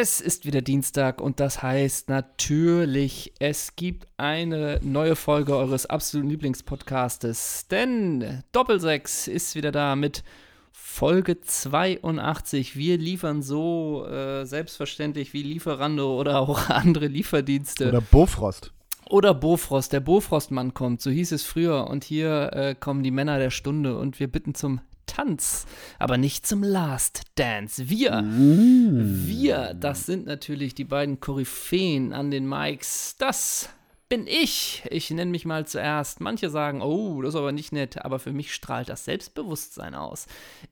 Es ist wieder Dienstag und das heißt natürlich, es gibt eine neue Folge eures absoluten Lieblingspodcastes. Denn Doppelsechs ist wieder da mit Folge 82. Wir liefern so äh, selbstverständlich wie Lieferando oder auch andere Lieferdienste. Oder Bofrost. Oder Bofrost, der Bofrostmann kommt, so hieß es früher. Und hier äh, kommen die Männer der Stunde und wir bitten zum Tanz, aber nicht zum Last Dance. Wir, mm. wir, das sind natürlich die beiden Koryphäen an den Mikes. Das bin ich. Ich nenne mich mal zuerst. Manche sagen, oh, das ist aber nicht nett, aber für mich strahlt das Selbstbewusstsein aus.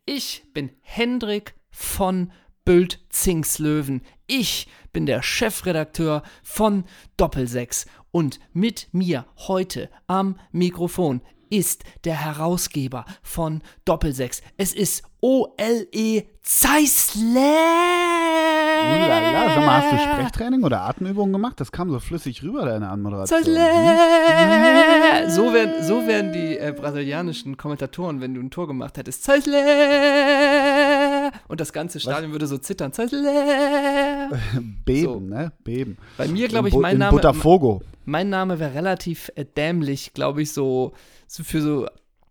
Ich bin Hendrik von Bült Zingslöwen. Ich bin der Chefredakteur von Doppelsechs und mit mir heute am Mikrofon ist der Herausgeber von Doppelsechs. Es ist OLE Zeisler. Ulala, sag mal, hast du Sprechtraining oder Atemübungen gemacht? Das kam so flüssig rüber, deine Anmoderation. Zeisler. So werden, so werden die äh, brasilianischen Kommentatoren, wenn du ein Tor gemacht hättest. Zeisler. Und das ganze Stadion Was? würde so zittern. Beben, so. ne? Beben. Bei mir, glaube ich, mein Name. Botafogo. Mein Name wäre relativ äh, dämlich, glaube ich, so, so für so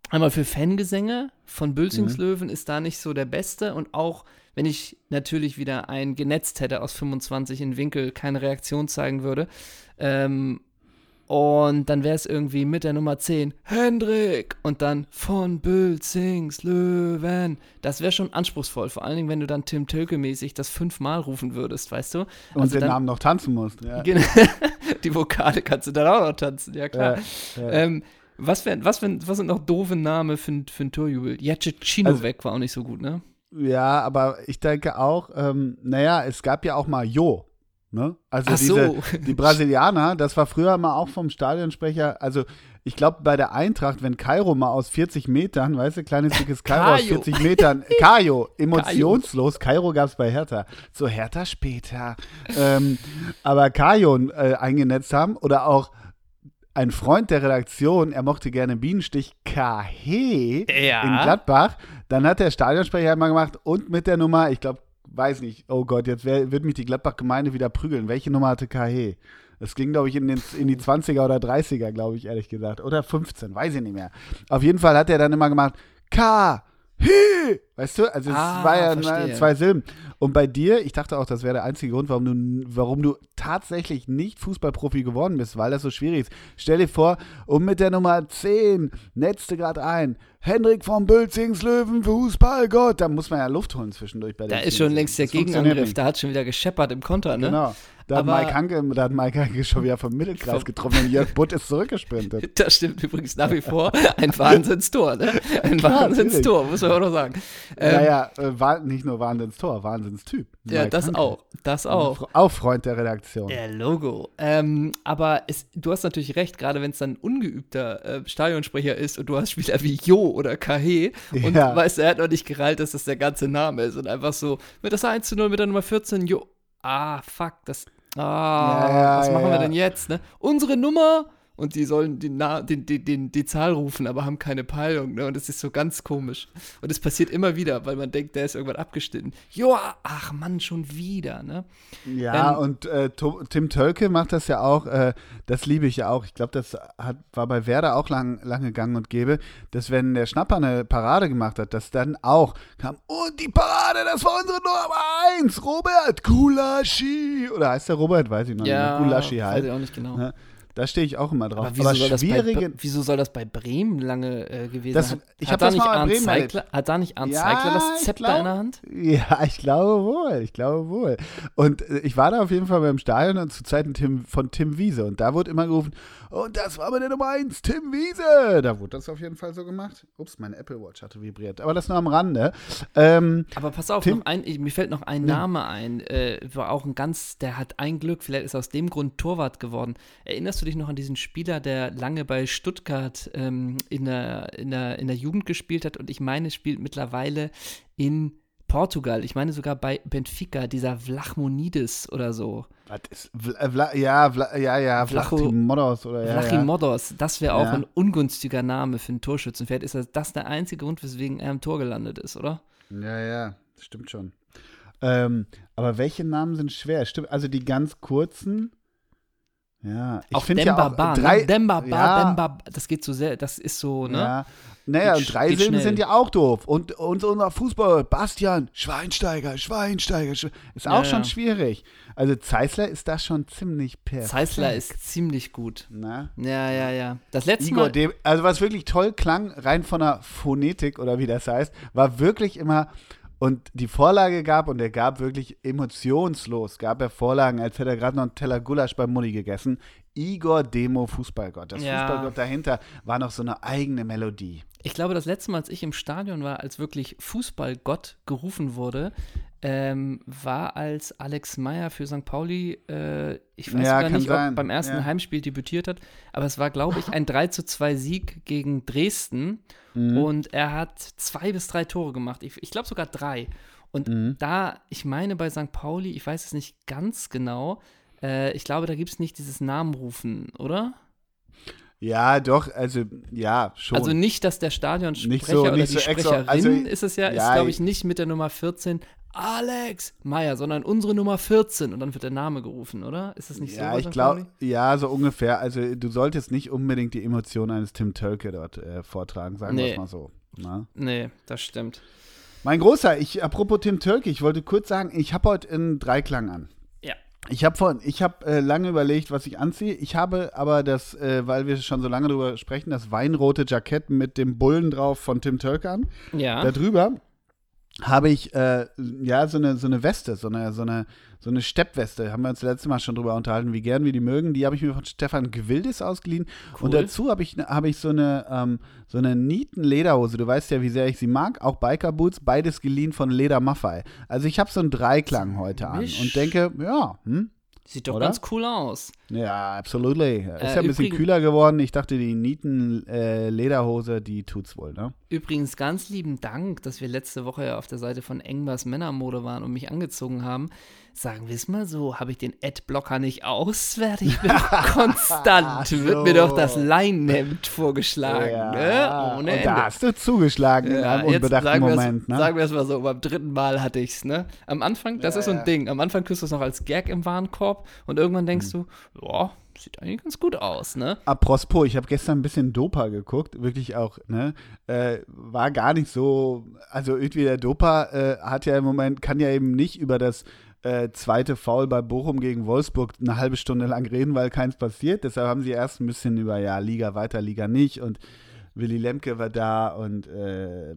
einmal für Fangesänge von Bülzingslöwen mhm. ist da nicht so der beste und auch wenn ich natürlich wieder ein genetzt hätte aus 25 in Winkel, keine Reaktion zeigen würde. Ähm, und dann wäre es irgendwie mit der Nummer 10, Hendrik, und dann von Bülzingslöwen. Das wäre schon anspruchsvoll, vor allen Dingen, wenn du dann Tim Tölke-mäßig das fünfmal rufen würdest, weißt du? Und also den dann, Namen noch tanzen musst, ja. Die Vokale kannst du dann auch noch tanzen, ja klar. Ja, ja. Ähm, was, wär, was, wär, was sind noch doofe Namen für, für einen Torjubel? Jacek also, weg war auch nicht so gut, ne? Ja, aber ich denke auch, ähm, naja, es gab ja auch mal Jo. Ne? Also diese, so. die Brasilianer, das war früher mal auch vom Stadionsprecher, also ich glaube bei der Eintracht, wenn Kairo mal aus 40 Metern, weißt du, kleines dickes Kairo aus 40 Metern, Kajo, emotionslos, Kairo gab es bei Hertha, so Hertha später, ähm, aber Kajo äh, eingenetzt haben oder auch ein Freund der Redaktion, er mochte gerne Bienenstich KH ja. in Gladbach. Dann hat der Stadionsprecher immer gemacht und mit der Nummer, ich glaube, weiß nicht, oh Gott, jetzt wär, wird mich die Gladbach-Gemeinde wieder prügeln. Welche Nummer hatte KH? Das ging, glaube ich, in, den, in die 20er oder 30er, glaube ich, ehrlich gesagt. Oder 15, weiß ich nicht mehr. Auf jeden Fall hat er dann immer gemacht, K, Hi, weißt du? Also es ah, war ja verstehe. zwei Silben. Und bei dir, ich dachte auch, das wäre der einzige Grund, warum du, warum du tatsächlich nicht Fußballprofi geworden bist, weil das so schwierig ist. Stell dir vor, und mit der Nummer 10 netzte gerade ein, Hendrik von Bülzingslöwen, Fußballgott. Da muss man ja Luft holen zwischendurch bei der Da ist schon längst der das Gegenangriff, da hat schon wieder gescheppert im Konter, ne? Genau. Da hat, Mike Hanke, da hat Mike Hanke schon wieder vom Mittelkreis getroffen und Jörg Butt ist zurückgesprintet. Das stimmt übrigens nach wie vor. Ein Wahnsinnstor, ne? Ein Klar, Wahnsinnstor, muss man auch noch sagen. Ähm, naja, äh, nicht nur Wahnsinnstor, Wahnsinnstyp. Ja, Mike das Hanke. auch. Das auch. Auch Freund der Redaktion. Der Logo. Ähm, aber es, du hast natürlich recht, gerade wenn es dann ein ungeübter äh, Stadionsprecher ist und du hast Spieler wie Jo oder Kahe und ja. weißt, er hat noch nicht gereilt, dass das der ganze Name ist und einfach so, mit das 1 zu 0 mit der Nummer 14, Jo. Ah, fuck, das, Ah, ja, was machen wir denn jetzt? Ne? Unsere Nummer und die sollen die, die, die, die, Zahl rufen, aber haben keine Peilung. Ne? Und das ist so ganz komisch. Und es passiert immer wieder, weil man denkt, der ist irgendwann abgeschnitten. Joa, ach Mann, schon wieder. Ne? Ja, ähm, und äh, Tim Tölke macht das ja auch, äh, das liebe ich ja auch. Ich glaube, das hat, war bei Werder auch lang, lange gang und gäbe, dass wenn der Schnapper eine Parade gemacht hat, dass dann auch kam, und die Parade, das war unsere Nummer 1, Robert Kulaschi. Oder heißt der Robert? Weiß ich noch ja, nicht. Kulaschi halt. Weiß ich auch nicht genau. Ne? Da stehe ich auch immer drauf. Aber wieso, Aber soll, schwierige, das bei, wieso soll das bei Bremen lange äh, gewesen das, sein? Ich hat, da nicht Arndt Zeigler, hat da nicht Arndt ja, Zeigler das Zepter glaub, in der Hand? Ja, ich glaube wohl. Ich glaube wohl. Und äh, ich war da auf jeden Fall beim Stadion und zu Zeiten Tim, von Tim Wiese. Und da wurde immer gerufen, und das war meine Nummer 1, Tim Wiese. Da wurde das auf jeden Fall so gemacht. Ups, meine Apple Watch hatte vibriert. Aber das nur am Rande. Ähm, Aber pass auf, Tim, ein, mir fällt noch ein Name ein. Äh, war auch ein ganz, der hat ein Glück. Vielleicht ist aus dem Grund Torwart geworden. Erinnerst du dich noch an diesen Spiel? Spieler, der lange bei Stuttgart ähm, in, der, in, der, in der Jugend gespielt hat und ich meine, spielt mittlerweile in Portugal. Ich meine sogar bei Benfica, dieser Vlachmonides oder so. Ist, Vla, ja, Vla, ja, ja, Vlachimodos oder ja. Vlachimodos, das wäre auch ja. ein ungünstiger Name für ein Torschützen. Vielleicht ist das der einzige Grund, weswegen er im Tor gelandet ist, oder? Ja, ja, stimmt schon. Ähm, aber welche Namen sind schwer? Stimmt, also die ganz kurzen. Ja, ich Auch finde ja auch Ba, drei, ne? Demba Ba, ja, Demba Ba, das geht so sehr, das ist so, ne? Ja. Naja, Geht und drei geht Silben schnell. sind ja auch doof. Und, und unser Fußball, Bastian, Schweinsteiger, Schweinsteiger, Schwe- ist auch Ja, schon ja. schwierig. Also Zeissler ist da schon ziemlich perfekt. Zeissler ist ziemlich gut. Na? Ja, ja, ja. Das letzte Igor, Mal, dem, also was wirklich toll klang, rein von der Phonetik oder wie das heißt, war wirklich immer und die Vorlage gab und er gab wirklich emotionslos, gab er Vorlagen, als hätte er gerade noch einen Teller Gulasch beim Mutti gegessen. Igor Demo Fußballgott. Das Ja. Fußballgott dahinter war noch so eine eigene Melodie. ich glaube, das letzte Mal, als ich im Stadion war, als wirklich Fußballgott gerufen wurde, ähm, war als Alex Meyer für St. Pauli, äh, ich weiß Ja, gar nicht, sein. ob beim ersten Ja. Heimspiel debütiert hat, aber es war, glaube ich, ein 3 zu 2 Sieg gegen Dresden Mhm. und er hat zwei bis drei Tore gemacht. Ich, ich glaube sogar drei. Und Mhm. da, ich meine bei St. Pauli, ich weiß es nicht ganz genau, äh, ich glaube, da gibt es nicht dieses Namenrufen, oder? Ja, doch, also ja, schon. Also nicht, dass der Stadionsprecher Nicht so- oder nicht die so Sprecherin also, ist es ja, ist ja, glaube ich nicht mit der Nummer 14 Alex Meyer, sondern unsere Nummer 14 und dann wird der Name gerufen, oder? Ist das nicht so? ja, bei ich Pauli? ja, so ungefähr. Also du solltest nicht unbedingt die Emotionen eines Tim Tölke dort äh, vortragen, sagen wir Nee. es mal so. Na? Nee, das stimmt. Mein Großer, ich, apropos Tim Tölke, ich wollte kurz sagen, ich habe heute einen Dreiklang an. Ja. Ich habe von, ich habe äh, lange überlegt, was ich anziehe. Ich habe aber das, äh, weil wir schon so lange drüber sprechen, das weinrote Jackett mit dem Bullen drauf von Tim Tölke an. Ja. Darüber habe ich äh, ja so eine so eine Weste, so eine so eine so eine Steppweste. Haben wir uns letztes Mal schon drüber unterhalten, wie gern wir die mögen. Die habe ich mir von Stefan Gewildes ausgeliehen. Cool. Und dazu habe ich habe ich so eine ähm, so eine Nieten-Lederhose. Du weißt ja, wie sehr ich sie mag. Auch Biker Boots, beides geliehen von Leder Maffei. Also ich habe so einen Dreiklang heute an Misch. und denke, ja, hm, Sieht doch Oder? ganz cool aus. ja, absolutely. Ist Äh, ja ein bisschen kühler geworden. Ich dachte, die Nieten-Lederhose, die tut's wohl, ne? Übrigens ganz lieben Dank, dass wir letzte Woche ja auf der Seite von Engbers Männermode waren und mich angezogen haben. Sagen wir es mal so, habe ich den Adblocker nicht auswärtig? Ich bin konstant. Wird mir doch das Leinhemd vorgeschlagen. Ne? Ohne und Ende. da hast du zugeschlagen in Ja, einem jetzt unbedachten Moment, ne? Sagen wir es mal so, beim dritten Mal hatte ich es, ne? Am Anfang, das Ja, ist so ein ja. Ding. Am Anfang kriegst du es noch als Gag im Warenkorb und irgendwann denkst Mhm. du, ja, sieht eigentlich ganz gut aus, ne? Apropos, ich habe gestern ein bisschen Dopa geguckt, wirklich auch, ne? Äh, war gar nicht so, also irgendwie der Dopa äh, hat ja im Moment, kann ja eben nicht über das äh, zweite Foul bei Bochum gegen Wolfsburg eine halbe Stunde lang reden, weil keins passiert. Deshalb haben sie erst ein bisschen über, ja, Liga weiter, Liga nicht und Willy Lemke war da und äh,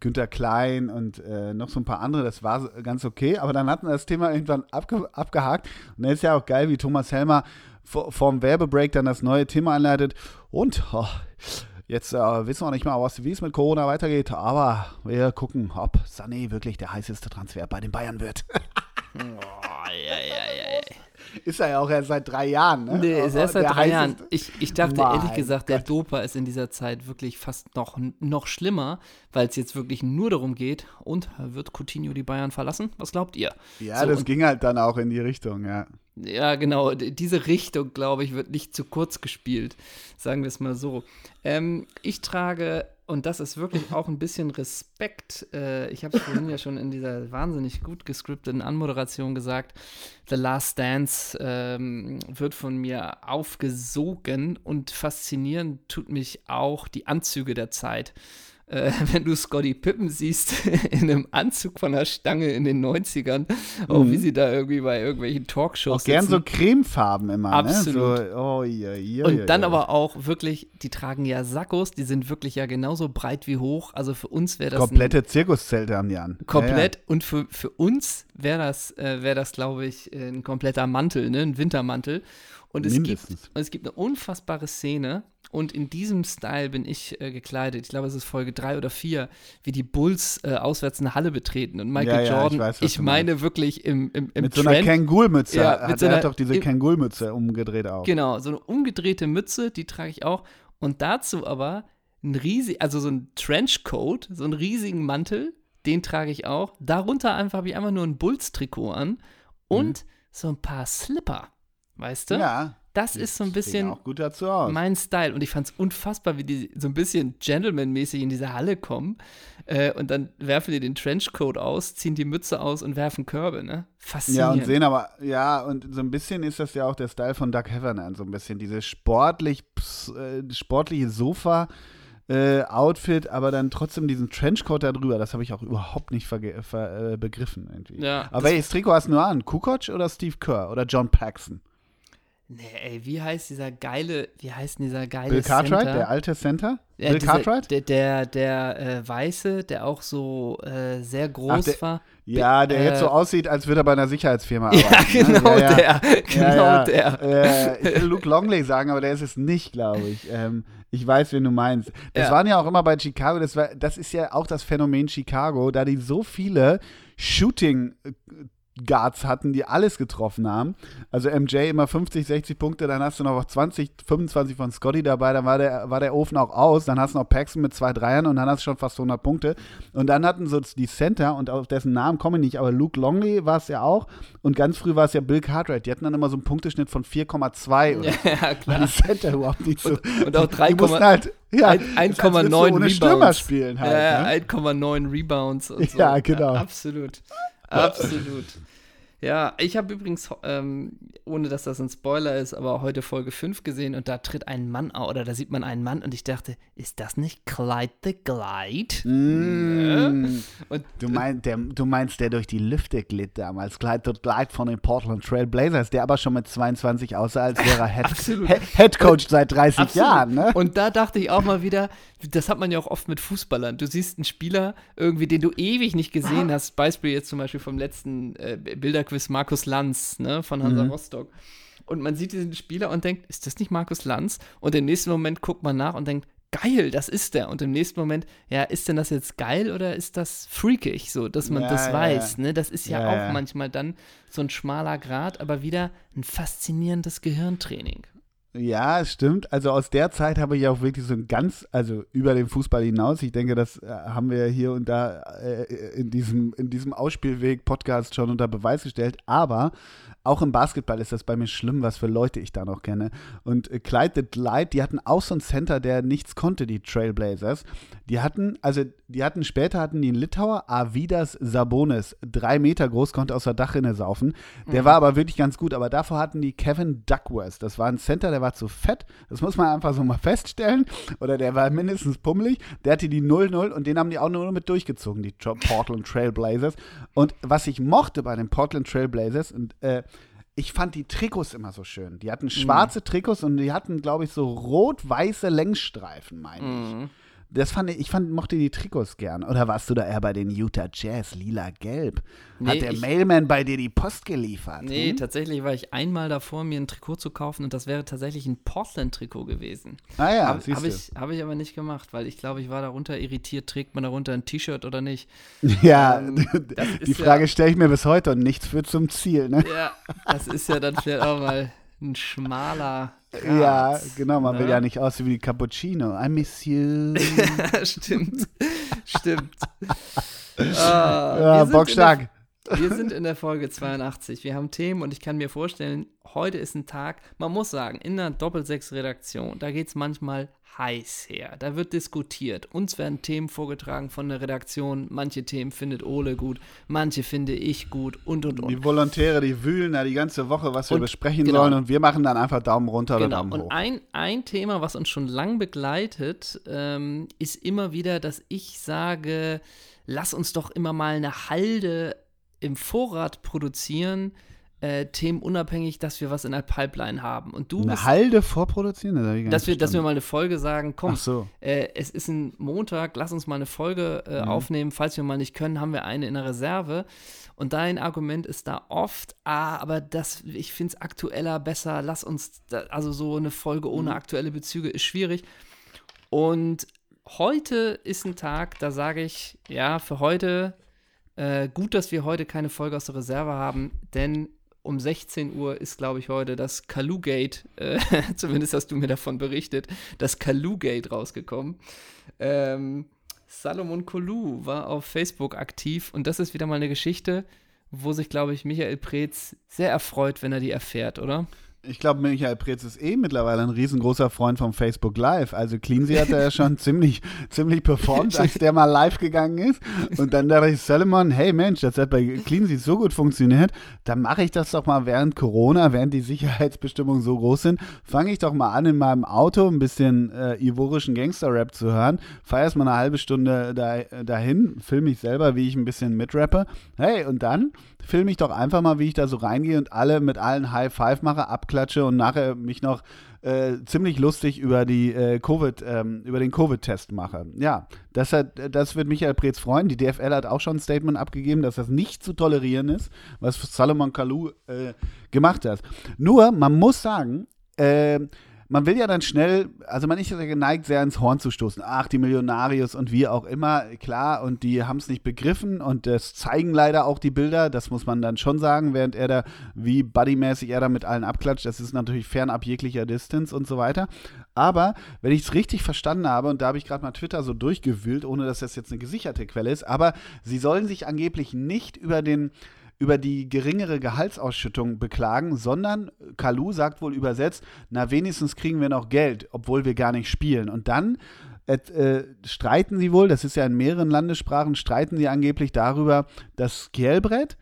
Günther Klein und äh, noch so ein paar andere. Das war ganz okay. Aber dann hatten wir das Thema irgendwann abge abgehakt. Und dann ist ja auch geil, wie Thomas Helmer vor, vorm Werbebreak dann das neue Thema einleitet. Und oh, jetzt äh, wissen wir nicht mal, was- wie es mit Corona weitergeht. Aber wir gucken, ob Sané wirklich der heißeste Transfer bei den Bayern wird. Oh, ja, ja, ja, ja. ist er ja auch erst seit drei Jahren. Ne? Nee, ist erst seit drei Jahren. Ich, ich dachte Mein ehrlich gesagt, der Gott. Dopa ist in dieser Zeit wirklich fast noch, noch schlimmer, weil es jetzt wirklich nur darum geht, und wird Coutinho die Bayern verlassen? Was glaubt ihr? Ja, So, das ging halt dann auch in die Richtung, ja. Ja, genau. Diese Richtung, glaube ich, wird nicht zu kurz gespielt. Sagen wir es mal so. Ähm, ich trage, und das ist wirklich auch ein bisschen Respekt, äh, ich habe es vorhin ja schon in dieser wahnsinnig gut gescripteten Anmoderation gesagt, The Last Dance ähm, wird von mir aufgesogen und faszinierend tut mich auch die Anzüge der Zeit. Äh, wenn du Scotty Pippen siehst in einem Anzug von der Stange in den 90ern, auch wie sie da irgendwie bei irgendwelchen Talkshows Mhm. Auch gern sitzen. so cremefarben immer, Absolut. ne? So, oh, ja, ja, Und ja, dann ja. aber auch wirklich, die tragen ja Sackos, die sind wirklich ja genauso breit wie hoch. Also für uns wäre das komplette Zirkuszelte haben die an. komplett und für, für uns wäre das, äh, wäre das, glaube ich, ein kompletter Mantel, ne? ein Wintermantel. Und es gibt, und es gibt eine unfassbare Szene und in diesem Style bin ich äh, gekleidet. Ich glaube, es ist Folge drei oder vier, wie die Bulls äh, auswärts eine Halle betreten und Michael Ja, ja, ich Jordan, weiß, ich meine wirklich im, im, im Mit so einer Trend, Kangol-Mütze. Ja, hat, so er hat doch diese Kangol-Mütze umgedreht auch. Genau, so eine umgedrehte Mütze, die trage ich auch. Und dazu aber ein riesig, also so ein Trenchcoat, so einen riesigen Mantel, den trage ich auch. Darunter einfach habe ich einfach nur ein Bulls-Trikot an und so ein paar Slipper. Weißt du? Ja, das ist so ein bisschen mein Style. Und ich fand es unfassbar, wie die so ein bisschen Gentleman-mäßig in diese Halle kommen. Äh, und dann werfen die den Trenchcoat aus, ziehen die Mütze aus und werfen Körbe, ne? Faszinierend. Ja, und sehen aber, ja, und so ein bisschen ist das ja auch der Style von Doug Heffernan, so ein bisschen dieses sportlich, äh, sportliche Sofa. Äh, Outfit, aber dann trotzdem diesen Trenchcoat da drüber, das habe ich auch überhaupt nicht ver äh, begriffen irgendwie. Ja, aber welches Trikot hast du nur an? Kukoc oder Steve Kerr oder John Paxson? Nee, ey, wie heißt dieser geile, wie heißt denn dieser geile Bill Cartwright, Center? der alte Center? Ja, Bill dieser, Cartwright? Der, der, der äh, Weiße, der auch so äh, sehr groß der- war. Ja, der äh, jetzt so aussieht, als würde er bei einer Sicherheitsfirma Ja, arbeiten. ne? genau ja, ja. der. Genau ja, ja. der. Äh, ich will Luke Longley sagen, aber der ist es nicht, glaube ich. Ähm, ich weiß, wen du meinst. Das Ja. waren ja auch immer bei Chicago, das, war, das ist ja auch das Phänomen Chicago, da die so viele Shooting Guards hatten, die alles getroffen haben. Also MJ immer 50, 60 Punkte, dann hast du noch 20, 25 von Scotty dabei, dann war der, war der Ofen auch aus, dann hast du noch Paxson mit zwei Dreiern und dann hast du schon fast 100 Punkte. Und dann hatten so die Center, und auf dessen Namen komme ich nicht, aber Luke Longley war es ja auch und ganz früh war es ja Bill Cartwright. Die hatten dann immer so einen Punkteschnitt von 4,2 oder Ja, klar. die Center überhaupt nicht so. Und auch die mussten 3,9 halt, ja, ein- das ist, als würdest du 1,9 ohne Stürmer Rebounds. spielen halt. ja, ne? 1,9 Rebounds und so. Ja, genau. absolut. Absolut. Ja, ich habe übrigens, ähm, ohne dass das ein Spoiler ist, aber heute Folge 5 gesehen und da tritt ein Mann au- oder da sieht man einen Mann und ich dachte, ist das nicht Clyde the Glide? Mm. Und Du, mein, der, du meinst, der durch die Lüfte glitt damals, Clyde Glide von den Portland Trail Blazers, der aber schon mit 22 aussah, als wäre er Head, Head Coach seit 30 Absolut. Jahren. Ne? Und da dachte ich auch mal wieder, das hat man ja auch oft mit Fußballern. Du siehst einen Spieler irgendwie, den du ewig nicht gesehen hast. Beispiel jetzt zum Beispiel vom letzten äh, Bilderquiz Markus Lanz ne, von Hansa Mhm. Rostock. Und man sieht diesen Spieler und denkt, ist das nicht Markus Lanz? Und im nächsten Moment guckt man nach und denkt, geil, das ist der. Und im nächsten Moment, ja, ist denn das jetzt geil oder ist das freakig, so, dass man Ja, das ja, weiß? Ne? Das ist ja, Ja, auch manchmal dann so ein schmaler Grad, aber wieder ein faszinierendes Gehirntraining. Ja, stimmt. Also aus der Zeit habe ich auch wirklich so ein ganz, also über den Fußball hinaus. Ich denke, das äh, haben wir hier und da äh, in diesem, in diesem Ausspielweg-Podcast schon unter Beweis gestellt. Aber auch im Basketball ist das bei mir schlimm, was für Leute ich da noch kenne. Und äh, Clyde the Glide, die hatten auch so einen Center, der nichts konnte, die Trailblazers. Die hatten, also die hatten später hatten die einen Litauer, Avidas Sabonis, drei Meter groß, konnte aus der Dachrinne saufen. Der war aber wirklich ganz gut. Aber davor hatten die Kevin Duckworth. Das war ein Center, der war zu fett. Das muss man einfach so mal feststellen. Oder der war mindestens pummelig. Der hatte die 0-0 und den haben die auch nur mit durchgezogen, die Portland Trailblazers. Und was ich mochte bei den Portland Trailblazers, und äh, ich fand die Trikots immer so schön. Die hatten schwarze Trikots und die hatten, glaube ich, so rot-weiße Längsstreifen, meine ich. Mhm. Das fand ich, ich fand, mochte die Trikots gern. Oder warst du da eher bei den Utah Jazz, lila-gelb? Nee, Hat der ich- Mailman bei dir die Post geliefert? Nee, hm? tatsächlich war ich einmal davor, mir ein Trikot zu kaufen und das wäre tatsächlich ein Portland-Trikot gewesen. Ah ja, Habe siehst hab du. ich, hab ich aber nicht gemacht, weil ich glaube, ich war darunter irritiert, trägt man darunter ein T-Shirt oder nicht. Ja, Ähm, die Frage ja- stelle ich mir bis heute und nichts führt zum Ziel, ne? Ja, das ist ja dann vielleicht auch mal ein schmaler. Ja, genau, man will ne? ja nicht aussehen wie Cappuccino. I miss you. stimmt, stimmt. Ah, ja, bockstark. Wir sind in der Folge 82. Wir haben Themen und ich kann mir vorstellen, heute ist ein Tag, man muss sagen, in der Doppelsechs-Redaktion, da geht es manchmal heiß her. Da wird diskutiert. Uns werden Themen vorgetragen von der Redaktion. Manche Themen findet Ole gut, manche finde ich gut und und und. Die Volontäre, die wühlen da die ganze Woche, was wir Und- besprechen genau. sollen und wir machen dann einfach Daumen runter oder Genau, Daumen hoch. und ein, ein Thema, was uns schon lang begleitet, ähm, ist immer wieder, dass ich sage, lass uns doch immer mal eine Halde im Vorrat produzieren, äh, themenunabhängig, dass wir was in der Pipeline haben. Und du Eine bist, Halde vorproduzieren? Das dass wir, dass wir mal eine Folge sagen, komm, so. äh, es ist ein Montag, lass uns mal eine Folge äh, Mhm. aufnehmen. Falls wir mal nicht können, haben wir eine in der Reserve. Und dein Argument ist da oft, ah, aber das, ich finde es aktueller besser, lass uns, da, also so eine Folge ohne Mhm. aktuelle Bezüge ist schwierig. Und heute ist ein Tag, da sage ich, ja, für heute, äh, gut, dass wir heute keine Folge aus der Reserve haben, denn um 16 Uhr ist, glaube ich, heute das Kalugate, äh, zumindest hast du mir davon berichtet, das Kalugate rausgekommen. Ähm, Salomon Kolou war auf Facebook aktiv und das ist wieder mal eine Geschichte, wo sich, glaube ich, Michael Preetz sehr erfreut, wenn er die erfährt, oder? Ich glaube, Michael Preetz ist eh mittlerweile ein riesengroßer Freund vom Facebook Live. Also Cleansy hat er ja schon ziemlich, ziemlich performt, als der mal live gegangen ist. Und dann dachte ich, Solomon, hey Mensch, das hat bei Cleansy so gut funktioniert, dann mache ich das doch mal während Corona, während die Sicherheitsbestimmungen so groß sind, fange ich doch mal an, in meinem Auto ein bisschen äh, ivorischen Gangster-Rap zu hören, fahre erst mal eine halbe Stunde da, dahin, filme ich selber, wie ich ein bisschen mitrappe. Hey, und dann filme ich doch einfach mal, wie ich da so reingehe und alle mit allen High Five mache, abklatsche und nachher mich noch äh, ziemlich lustig über die äh, Covid, ähm, über den Covid-Test mache. Ja, das, hat, das wird Michael Preetz freuen. Die DFL hat auch schon ein Statement abgegeben, dass das nicht zu tolerieren ist, was Salomon Kalou äh, gemacht hat. Nur, man muss sagen, äh, man will ja dann schnell, also man ist ja geneigt, sehr ins Horn zu stoßen. Ach, die Millionarius und wie auch immer, klar, und die haben es nicht begriffen und das zeigen leider auch die Bilder, das muss man dann schon sagen, während er da, wie buddymäßig er da mit allen abklatscht, das ist natürlich fernab jeglicher Distance und so weiter. Aber, wenn ich es richtig verstanden habe, und da habe ich gerade mal Twitter so durchgewühlt, ohne dass das jetzt eine gesicherte Quelle ist, aber sie sollen sich angeblich nicht über den über die geringere Gehaltsausschüttung beklagen, sondern Kalu sagt wohl übersetzt, na wenigstens kriegen wir noch Geld, obwohl wir gar nicht spielen. Und dann äh, streiten sie wohl, das ist ja in mehreren Landessprachen, streiten sie angeblich darüber, dass Kjelbrett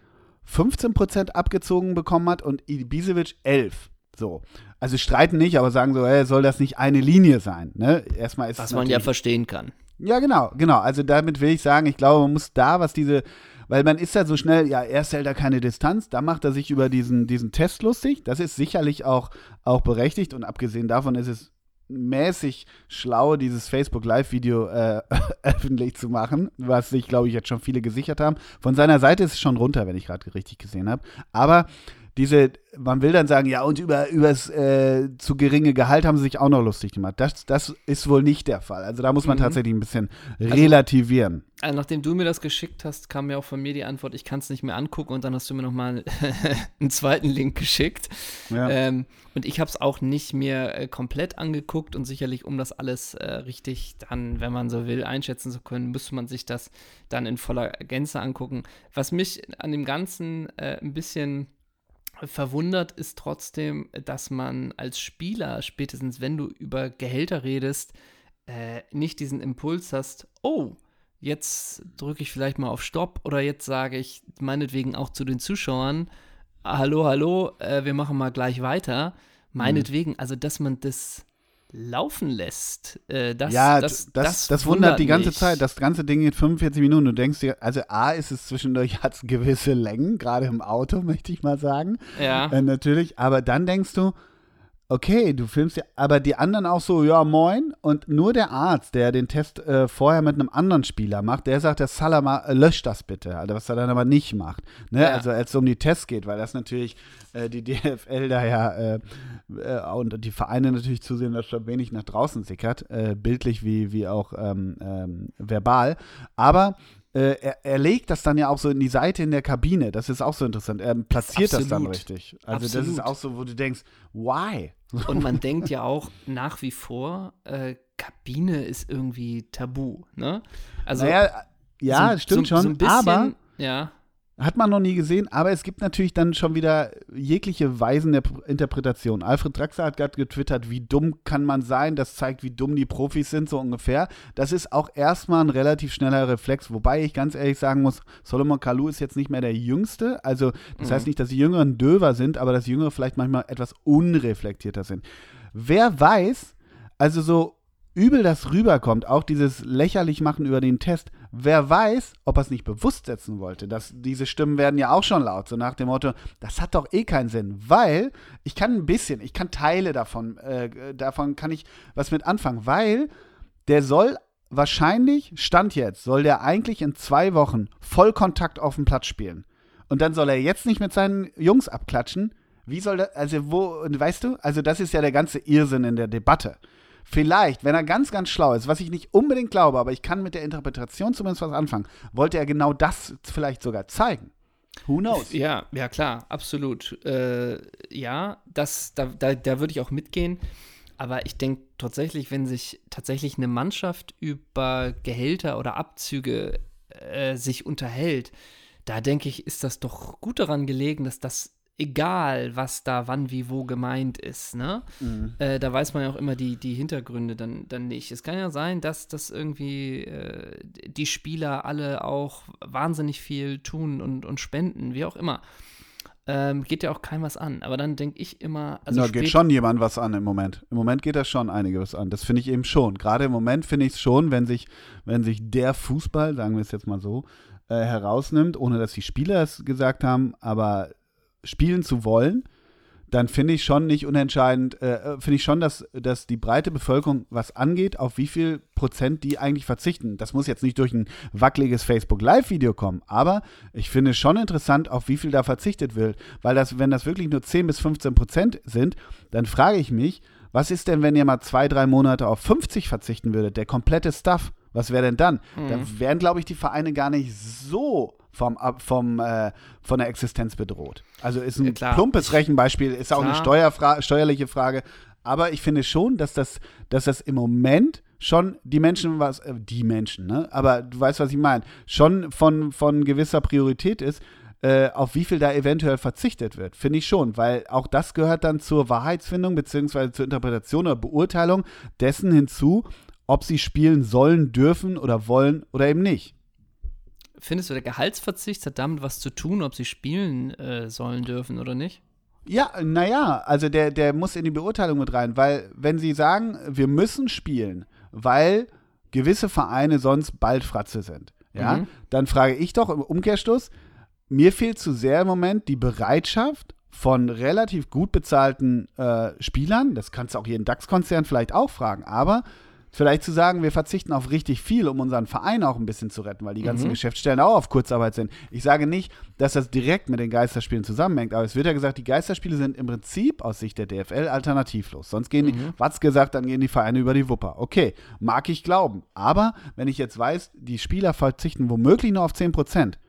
15% abgezogen bekommen hat und Ibisevic 11. So. Also streiten nicht, aber sagen so, hey, soll das nicht eine Linie sein? Ne? Erstmal ist Was man ja verstehen kann. Ja, genau, genau. Also damit will ich sagen, ich glaube, man muss da, was diese weil man ist ja so schnell, ja, er hält da keine Distanz, da macht er sich über diesen, diesen Test lustig. Das ist sicherlich auch, auch berechtigt und abgesehen davon ist es mäßig schlau, dieses Facebook Live-Video äh, öffentlich zu machen, was sich, glaube ich, jetzt schon viele gesichert haben. Von seiner Seite ist es schon runter, wenn ich gerade richtig gesehen habe. Aber diese, man will dann sagen, ja, und über das äh, zu geringe Gehalt haben sie sich auch noch lustig gemacht. Das, das ist wohl nicht der Fall. Also da muss man mhm. tatsächlich ein bisschen also, relativieren. Also nachdem du mir das geschickt hast, kam mir auch von mir die Antwort, ich kann es nicht mehr angucken und dann hast du mir nochmal einen zweiten Link geschickt. Ja. Ähm, und ich habe es auch nicht mehr äh, komplett angeguckt und sicherlich, um das alles äh, richtig dann, wenn man so will, einschätzen zu können, müsste man sich das dann in voller Gänze angucken. Was mich an dem Ganzen äh, ein bisschen verwundert ist trotzdem, dass man als Spieler, spätestens wenn du über Gehälter redest, äh, nicht diesen Impuls hast, oh, jetzt drücke ich vielleicht mal auf Stopp oder jetzt sage ich meinetwegen auch zu den Zuschauern, hallo, hallo, äh, wir machen mal gleich weiter. Mhm. Meinetwegen, also dass man das laufen lässt. Äh, das, ja, das, das, das, das wundert, wundert die ganze mich. Zeit. Das ganze Ding geht 45 Minuten. Du denkst dir, also A ist es zwischendurch, hat es gewisse Längen, gerade im Auto, möchte ich mal sagen. Ja. Äh, natürlich. Aber dann denkst du, okay, du filmst ja, aber die anderen auch so, ja, moin. Und nur der Arzt, der den Test äh, vorher mit einem anderen Spieler macht, der sagt, der Salama, äh, löscht das bitte, also was er dann aber nicht macht. Ne? Ja. Also als es um die Tests geht, weil das natürlich äh, die DFL da ja äh, äh, und die Vereine natürlich zusehen, dass schon wenig nach draußen sickert, äh, bildlich wie, wie auch ähm, ähm, verbal. Aber äh, er, er, legt das dann ja auch so in die Seite in der Kabine. Das ist auch so interessant. Er platziert Absolut. das dann richtig. Also Absolut. das ist auch so, wo du denkst, why? Und man denkt ja auch nach wie vor, äh, Kabine ist irgendwie tabu. Ne? Also naja, ja, so, stimmt so, schon. So bisschen, aber ja. Hat man noch nie gesehen, aber es gibt natürlich dann schon wieder jegliche Weisen der Interpretation. Alfred Draxler hat gerade getwittert, wie dumm kann man sein? Das zeigt, wie dumm die Profis sind, so ungefähr. Das ist auch erstmal ein relativ schneller Reflex, wobei ich ganz ehrlich sagen muss, Solomon Kalou ist jetzt nicht mehr der Jüngste. Also, das mhm. heißt nicht, dass die Jüngeren döver sind, aber dass die Jüngeren vielleicht manchmal etwas unreflektierter sind. Wer weiß, also so übel das rüberkommt, auch dieses lächerlich machen über den Test, Wer weiß, ob er es nicht bewusst setzen wollte. Das, diese Stimmen werden ja auch schon laut, so nach dem Motto, das hat doch eh keinen Sinn, weil ich kann ein bisschen, ich kann Teile davon, äh, davon kann ich was mit anfangen, weil der soll wahrscheinlich, Stand jetzt, soll der eigentlich in zwei Wochen Vollkontakt auf dem Platz spielen. Und dann soll er jetzt nicht mit seinen Jungs abklatschen. Wie soll das, also wo, weißt du, also das ist ja der ganze Irrsinn in der Debatte. Vielleicht, wenn er ganz, ganz schlau ist, was ich nicht unbedingt glaube, aber ich kann mit der Interpretation zumindest was anfangen, wollte er genau das vielleicht sogar zeigen. Who knows? Ja, ja, klar, absolut. Äh, ja, das, da, da, da würde ich auch mitgehen. Aber ich denke tatsächlich, wenn sich tatsächlich eine Mannschaft über Gehälter oder Abzüge äh, sich unterhält, da denke ich, ist das doch gut daran gelegen, dass das egal, was da wann, wie, wo gemeint ist, ne? Mhm. Äh, da weiß man ja auch immer die, die Hintergründe dann, dann nicht. Es kann ja sein, dass, dass irgendwie äh, die Spieler alle auch wahnsinnig viel tun und, und spenden, wie auch immer. Ähm, geht ja auch keinem was an. Aber dann denke ich immer. Also Na, geht schon jemand was an im Moment. Im Moment geht das schon einiges an. Das finde ich eben schon. Gerade im Moment finde ich es schon, wenn sich, wenn sich der Fußball, sagen wir es jetzt mal so, äh, herausnimmt, ohne dass die Spieler es gesagt haben, aber spielen zu wollen dann finde ich schon nicht unentscheidend, äh, äh, finde ich schon, dass, dass die breite Bevölkerung was angeht, auf wie viel Prozent die eigentlich verzichten. Das muss jetzt nicht durch ein wackeliges Facebook Live-Video kommen, aber ich finde schon interessant, auf wie viel da verzichtet wird. Weil das, wenn das wirklich nur 10 bis 15 Prozent sind, dann frage ich mich, was ist denn, wenn ihr mal zwei, drei Monate auf 50 verzichten würdet, der komplette Stuff? Was wäre denn dann? Mhm. Dann wären, glaube ich, die Vereine gar nicht so vom, vom, äh, von der Existenz bedroht. Also ist ein ja, plumpes Rechenbeispiel, ist auch klar. eine Steuerfra steuerliche Frage. Aber ich finde schon, dass das, dass das im Moment schon die Menschen, was, äh, die Menschen, ne? Aber du weißt, was ich meine, schon von, von gewisser Priorität ist, äh, auf wie viel da eventuell verzichtet wird. Finde ich schon, weil auch das gehört dann zur Wahrheitsfindung beziehungsweise zur Interpretation oder Beurteilung dessen hinzu, ob sie spielen sollen, dürfen oder wollen oder eben nicht. Findest du, der Gehaltsverzicht hat damit was zu tun, ob sie spielen äh, sollen dürfen oder nicht? Ja, naja, also der, der muss in die Beurteilung mit rein, weil wenn sie sagen, wir müssen spielen, weil gewisse Vereine sonst bald Fratze sind, ja, mhm. dann frage ich doch im Umkehrschluss, mir fehlt zu sehr im Moment die Bereitschaft von relativ gut bezahlten äh, Spielern, das kannst du auch jeden DAX-Konzern vielleicht auch fragen, aber vielleicht zu sagen, wir verzichten auf richtig viel, um unseren Verein auch ein bisschen zu retten, weil die ganzen mhm. Geschäftsstellen auch auf Kurzarbeit sind. Ich sage nicht, dass das direkt mit den Geisterspielen zusammenhängt, aber es wird ja gesagt, die Geisterspiele sind im Prinzip aus Sicht der DFL alternativlos. Sonst gehen die, mhm. was gesagt, dann gehen die Vereine über die Wupper. Okay, mag ich glauben. Aber wenn ich jetzt weiß, die Spieler verzichten womöglich nur auf 10 Prozent,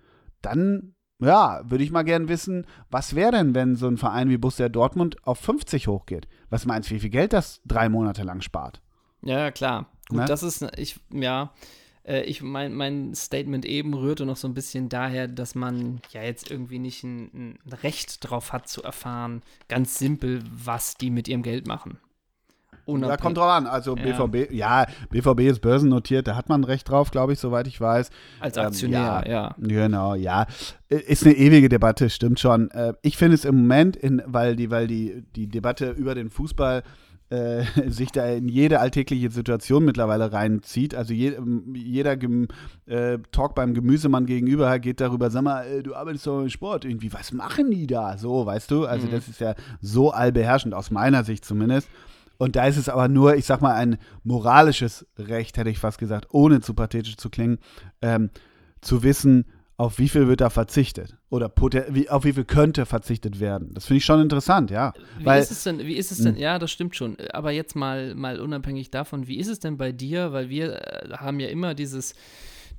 dann ja, würde ich mal gern wissen, was wäre denn, wenn so ein Verein wie Borussia Dortmund auf 50 hochgeht? Was meinst du, wie viel Geld das drei Monate lang spart? Ja, klar. Gut, ne? das ist, ich, ja, äh, ich, mein, mein Statement eben rührte noch so ein bisschen daher, dass man ja jetzt irgendwie nicht ein, ein Recht drauf hat zu erfahren, ganz simpel, was die mit ihrem Geld machen. Unabhängig. Ja, kommt drauf an. Also ja. BVB, ja, BVB ist börsennotiert, da hat man Recht drauf, glaube ich, soweit ich weiß. Als Aktionär, ähm, ja, ja. Genau, ja. Ist eine ewige Debatte, stimmt schon. Äh, ich finde es im Moment, in, weil, die, weil die, die Debatte über den Fußball äh, sich da in jede alltägliche Situation mittlerweile reinzieht. Also je, jeder Gem äh, Talk beim Gemüsemann gegenüber geht darüber, sag mal, äh, du arbeitest doch im Sport, irgendwie, was machen die da? So, weißt du? Also mhm. das ist ja so allbeherrschend, aus meiner Sicht zumindest. Und da ist es aber nur, ich sag mal, ein moralisches Recht, hätte ich fast gesagt, ohne zu pathetisch zu klingen, ähm, zu wissen, auf wie viel wird da verzichtet? Oder wie, auf wie viel könnte verzichtet werden? Das finde ich schon interessant, ja. Wie Weil, ist es denn, wie ist es denn, hm. ja, das stimmt schon. Aber jetzt mal, mal unabhängig davon, wie ist es denn bei dir? Weil wir äh, haben ja immer dieses,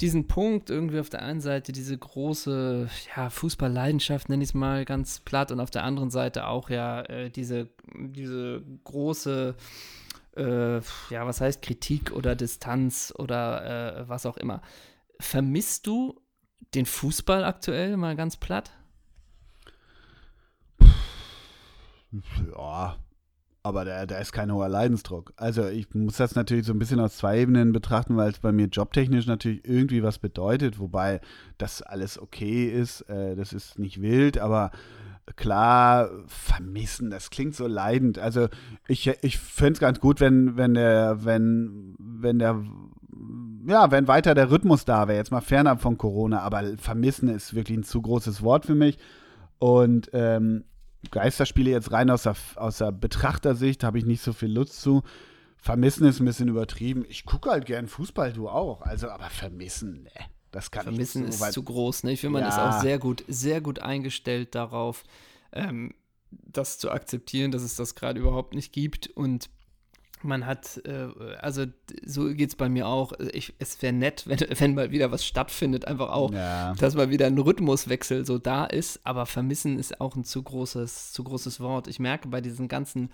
diesen Punkt irgendwie auf der einen Seite, diese große ja, Fußballleidenschaft, nenne ich es mal ganz platt, und auf der anderen Seite auch ja äh, diese, diese große äh, ja, was heißt Kritik oder Distanz oder äh, was auch immer. Vermisst du den Fußball aktuell mal ganz platt? Ja, aber da, da ist kein hoher Leidensdruck. Also ich muss das natürlich so ein bisschen aus zwei Ebenen betrachten, weil es bei mir jobtechnisch natürlich irgendwie was bedeutet, wobei das alles okay ist, äh, das ist nicht wild, aber klar, vermissen, das klingt so leidend. Also ich, ich fände es ganz gut, wenn, wenn der, wenn, wenn der ja, wenn weiter der Rhythmus da wäre, jetzt mal fernab von Corona, aber vermissen ist wirklich ein zu großes Wort für mich. Und ähm, Geisterspiele jetzt rein aus der, aus der Betrachtersicht habe ich nicht so viel Lust zu. Vermissen ist ein bisschen übertrieben. Ich gucke halt gern Fußball, du auch. Also, aber vermissen, ne. Das kann vermissen ich so ist zu groß, ne? Ich finde, man ja. ist auch sehr gut, sehr gut eingestellt darauf, ähm, das zu akzeptieren, dass es das gerade überhaupt nicht gibt. Und man hat, äh, also so geht es bei mir auch. Ich, es wäre nett, wenn, wenn mal wieder was stattfindet, einfach auch, ja. dass mal wieder ein Rhythmuswechsel so da ist, aber vermissen ist auch ein zu großes, zu großes Wort. Ich merke bei diesen ganzen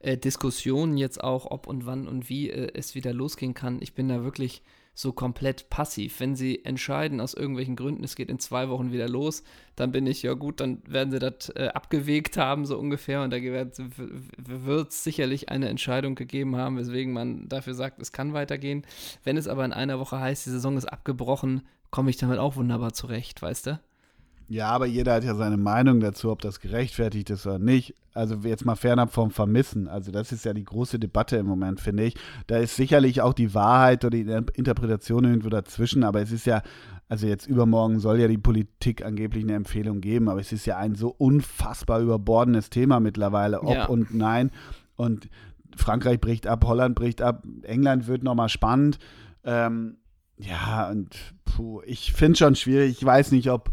äh, Diskussionen jetzt auch, ob und wann und wie äh, es wieder losgehen kann, ich bin da wirklich so komplett passiv. Wenn sie entscheiden, aus irgendwelchen Gründen, es geht in zwei Wochen wieder los, dann bin ich, ja gut, dann werden sie das äh, abgewegt haben, so ungefähr. Und da wird es sicherlich eine Entscheidung gegeben haben, weswegen man dafür sagt, es kann weitergehen. Wenn es aber in einer Woche heißt, die Saison ist abgebrochen, komme ich damit auch wunderbar zurecht, weißt du? Ja, aber jeder hat ja seine Meinung dazu, ob das gerechtfertigt ist oder nicht. Also jetzt mal fernab vom Vermissen. Also das ist ja die große Debatte im Moment, finde ich. Da ist sicherlich auch die Wahrheit oder die Interpretation irgendwo dazwischen, aber es ist ja, also jetzt übermorgen soll ja die Politik angeblich eine Empfehlung geben, aber es ist ja ein so unfassbar überbordendes Thema mittlerweile, ob ja. und nein. Und Frankreich bricht ab, Holland bricht ab, England wird nochmal spannend. Ähm, ja, und puh, ich finde schon schwierig. Ich weiß nicht, ob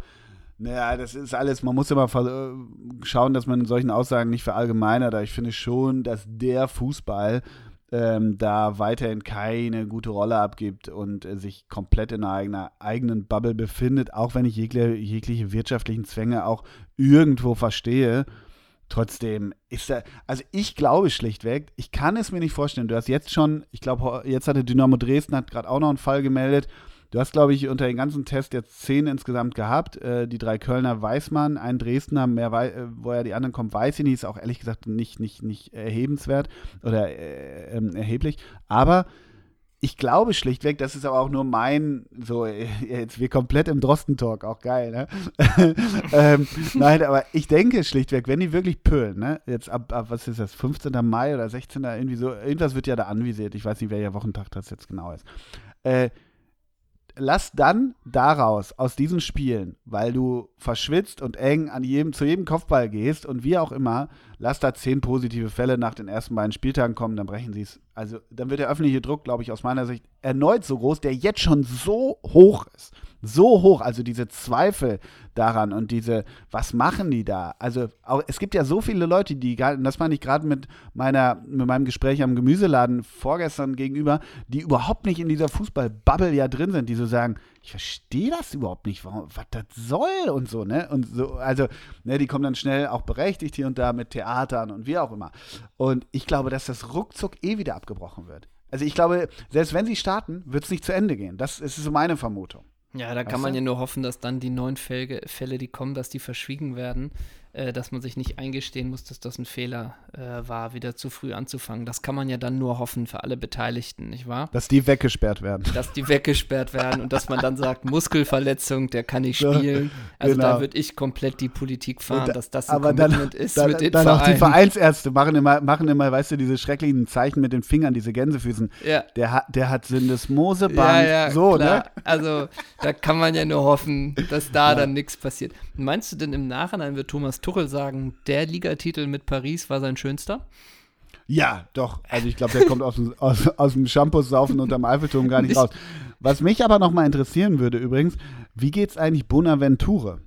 naja, das ist alles, man muss immer äh, schauen, dass man in solchen Aussagen nicht verallgemeinert, ich finde schon, dass der Fußball ähm, da weiterhin keine gute Rolle abgibt und äh, sich komplett in einer eigenen Bubble befindet, auch wenn ich jegliche, jegliche wirtschaftlichen Zwänge auch irgendwo verstehe. Trotzdem ist er, also ich glaube schlichtweg, ich kann es mir nicht vorstellen. Du hast jetzt schon, ich glaube, jetzt hatte Dynamo Dresden hat gerade auch noch einen Fall gemeldet, Du hast, glaube ich, unter den ganzen Tests jetzt zehn insgesamt gehabt. Äh, die drei Kölner weiß man, ein Dresdner, mehr wei äh, woher die anderen kommen, weiß ich nicht. Ist auch ehrlich gesagt nicht, nicht, nicht erhebenswert oder äh, ähm, erheblich. Aber ich glaube schlichtweg, das ist aber auch nur mein, so, jetzt wir komplett im Drosten-Talk, auch geil, ne? ähm, nein, aber ich denke schlichtweg, wenn die wirklich pölen, ne? Jetzt ab, ab, was ist das, 15. Mai oder 16. irgendwie so, irgendwas wird ja da anvisiert, ich weiß nicht, welcher Wochentag das jetzt genau ist. Äh, lass dann daraus, aus diesen Spielen, weil du verschwitzt und eng an jedem, zu jedem Kopfball gehst und wie auch immer, lass da zehn positive Fälle nach den ersten beiden Spieltagen kommen, dann brechen sie es. Also dann wird der öffentliche Druck, glaube ich, aus meiner Sicht erneut so groß, der jetzt schon so hoch ist so hoch, also diese Zweifel daran und diese, was machen die da? Also auch, es gibt ja so viele Leute, die, das meine ich gerade mit mit meinem Gespräch am Gemüseladen vorgestern gegenüber, die überhaupt nicht in dieser Fußball-Bubble ja drin sind, die so sagen, ich verstehe das überhaupt nicht, warum, was das soll und so, ne? Und so, also, ne, die kommen dann schnell auch berechtigt hier und da mit Theatern und wie auch immer. Und ich glaube, dass das ruckzuck eh wieder abgebrochen wird. Also ich glaube, selbst wenn sie starten, wird es nicht zu Ende gehen. Das ist so meine Vermutung. Ja, da kann man ja nur hoffen, dass dann die neuen Fälle, Fälle, die kommen, dass die verschwiegen werden äh, dass man sich nicht eingestehen muss, dass das ein Fehler äh, war, wieder zu früh anzufangen. Das kann man ja dann nur hoffen für alle Beteiligten, nicht wahr? Dass die weggesperrt werden. Dass die weggesperrt werden und dass man dann sagt, Muskelverletzung, der kann nicht spielen. Also genau. da würde ich komplett die Politik fahren, da, dass das ein aber Commitment dann, ist dann, mit den dann Vereinen. auch die Vereinsärzte machen immer, machen immer, weißt du, diese schrecklichen Zeichen mit den Fingern, diese Gänsefüßen. Ja. Der, hat, der hat Syndesmoseband. Ja, ja, so, klar. ne? Also da kann man ja nur hoffen, dass da ja. dann nichts passiert. Meinst du denn im Nachhinein wird Thomas Tuchel sagen, der Ligatitel mit Paris war sein schönster? Ja, doch. Also ich glaube, der kommt aus, dem, aus, aus dem Shampoo-Saufen unterm Eiffelturm gar nicht raus. Was mich aber noch mal interessieren würde übrigens, wie geht's eigentlich Bonaventure?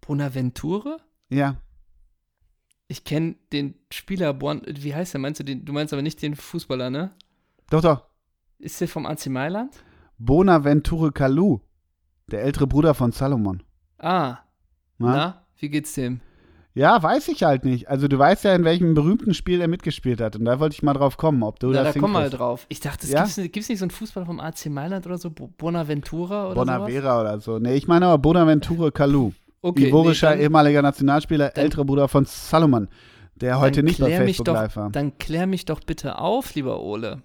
Bonaventure? Ja. Ich kenne den Spieler, wie heißt der? Meinst du den? Du meinst aber nicht den Fußballer, ne? Doch, doch. Ist der vom AC Mailand? Bonaventure Kalou, der ältere Bruder von Salomon. Ah. Na? Na, wie geht's dem? Ja, weiß ich halt nicht. Also du weißt ja, in welchem berühmten Spiel er mitgespielt hat. Und da wollte ich mal drauf kommen, ob du Na, das da komm mal drauf. Ich dachte, es ja? gibt es nicht so einen Fußballer vom AC Mailand oder so? Bonaventura oder Bonavera sowas? oder so. Nee, ich meine aber Bonaventura Kalu. Okay, Ivorischer nee, ehemaliger Nationalspieler, dann, älterer Bruder von Salomon, der heute nicht bei Facebook doch, live war. Dann klär mich doch bitte auf, lieber Ole.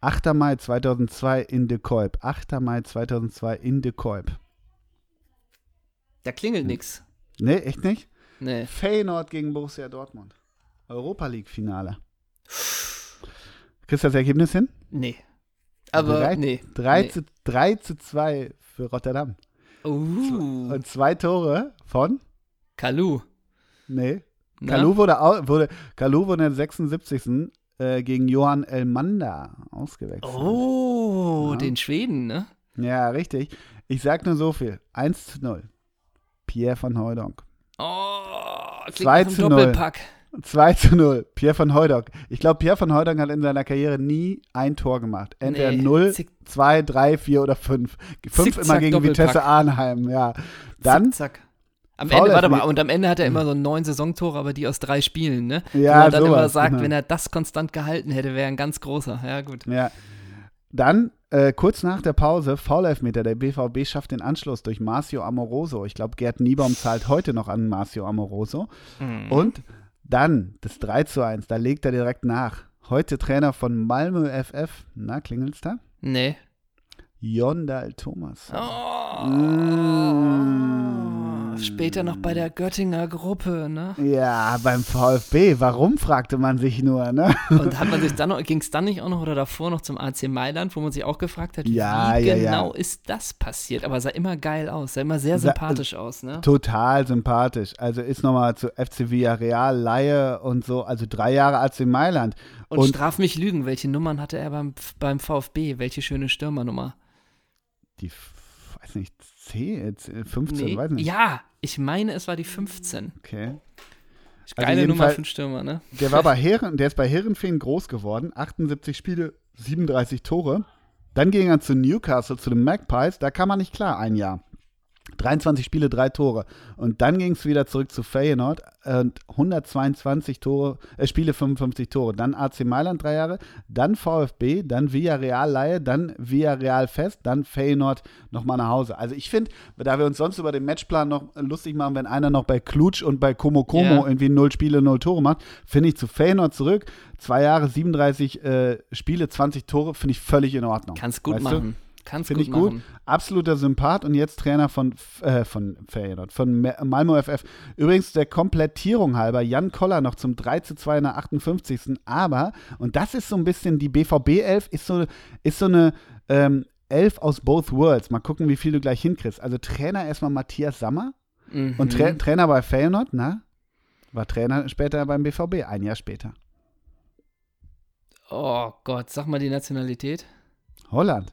8. Mai 2002 in De Kolb. 8. Mai 2002 in De Kolb. Da klingelt hm. nichts. Nee, echt nicht? Nee. Feyenoord gegen Borussia Dortmund. Europa League-Finale. Kriegst du das Ergebnis hin? Nee. Aber 3, nee. 3, nee. Zu, 3 zu 2 für Rotterdam. Uh. Und zwei Tore von? Kalu. Nee. Kalu wurde, wurde, Kalu wurde in der 76. Äh, gegen Johann Elmander ausgewechselt. Oh, ja. den Schweden, ne? Ja, richtig. Ich sag nur so viel. 1 zu 0. Pierre van Hooydonk. Oh, 2 zu 0. Doppelpack. 2 zu 0. Pierre van Hooydonk. Ich glaube, Pierre van Hooydonk hat in seiner Karriere nie ein Tor gemacht. Entweder nee, 0, 2, 3, 4 oder 5. 5 immer gegen Doppelpack. Vitesse Arnheim, ja. Dann. Zick, am Ende, warte mal, und am Ende hat er immer so neun Saisontore, aber die aus drei Spielen, ne? Ja, Wo man dann sowas, immer sagt, genau. wenn er das konstant gehalten hätte, wäre er ein ganz großer. Ja, gut. Ja. dann äh, kurz nach der Pause, Foul-Elfmeter, der BVB schafft den Anschluss durch Marcio Amoroso. Ich glaube, Gerd Niebaum zahlt heute noch an Marcio Amoroso. Mhm. Und dann das 3 zu 1, da legt er direkt nach. Heute Trainer von Malmö FF. Na, klingelt's da? Nee. Jondal Thomas. Oh. Mm. Später noch bei der Göttinger Gruppe, ne? Ja, beim VfB. Warum, fragte man sich nur, ne? Und hat man sich dann noch, ging es dann nicht auch noch oder davor noch zum AC Mailand, wo man sich auch gefragt hat, ja, wie ja, genau ja. ist das passiert? Aber sah immer geil aus, sah immer sehr sympathisch sah, aus, ne? Total sympathisch. Also ist nochmal zu FC Villarreal, Laie und so, also drei Jahre AC Mailand. Und, und straf mich lügen, welche Nummern hatte er beim, beim VfB? Welche schöne Stürmernummer? Die, weiß nicht, 10, 15, nee. weiß nicht. Ja, ich meine, es war die 15. Okay. Geile also Nummer für Stürmer, ne? Der war bei Herren, der ist bei Herrenfeen groß geworden, 78 Spiele, 37 Tore. Dann ging er zu Newcastle, zu den Magpies, da kam er nicht klar, ein Jahr. 23 Spiele, drei Tore. Und dann ging es wieder zurück zu Feyenoord und 122 Tore, äh, Spiele, 55 Tore. Dann AC Mailand drei Jahre, dann VfB, dann Villarreal Laie, dann Villarreal Fest, dann Feyenoord nochmal nach Hause. Also ich finde, da wir uns sonst über den Matchplan noch lustig machen, wenn einer noch bei Klutsch und bei Como Como yeah. irgendwie null Spiele, null Tore macht, finde ich zu Feyenoord zurück. Zwei Jahre, 37 äh, Spiele, 20 Tore, finde ich völlig in Ordnung. Kannst gut machen. Du? Kannst Finde ich gut. Machen. Absoluter Sympath und jetzt Trainer von, äh, von Feyenoord, von Malmo FF. Übrigens der Komplettierung halber, Jan Koller noch zum 3 zu 2 in der 58. Aber, und das ist so ein bisschen, die BVB-Elf ist so, ist so eine ähm, Elf aus both worlds. Mal gucken, wie viel du gleich hinkriegst. Also Trainer erstmal Matthias Sammer mhm. und Tra Trainer bei Feyenoord, na? War Trainer später beim BVB, ein Jahr später. Oh Gott, sag mal die Nationalität. Holland.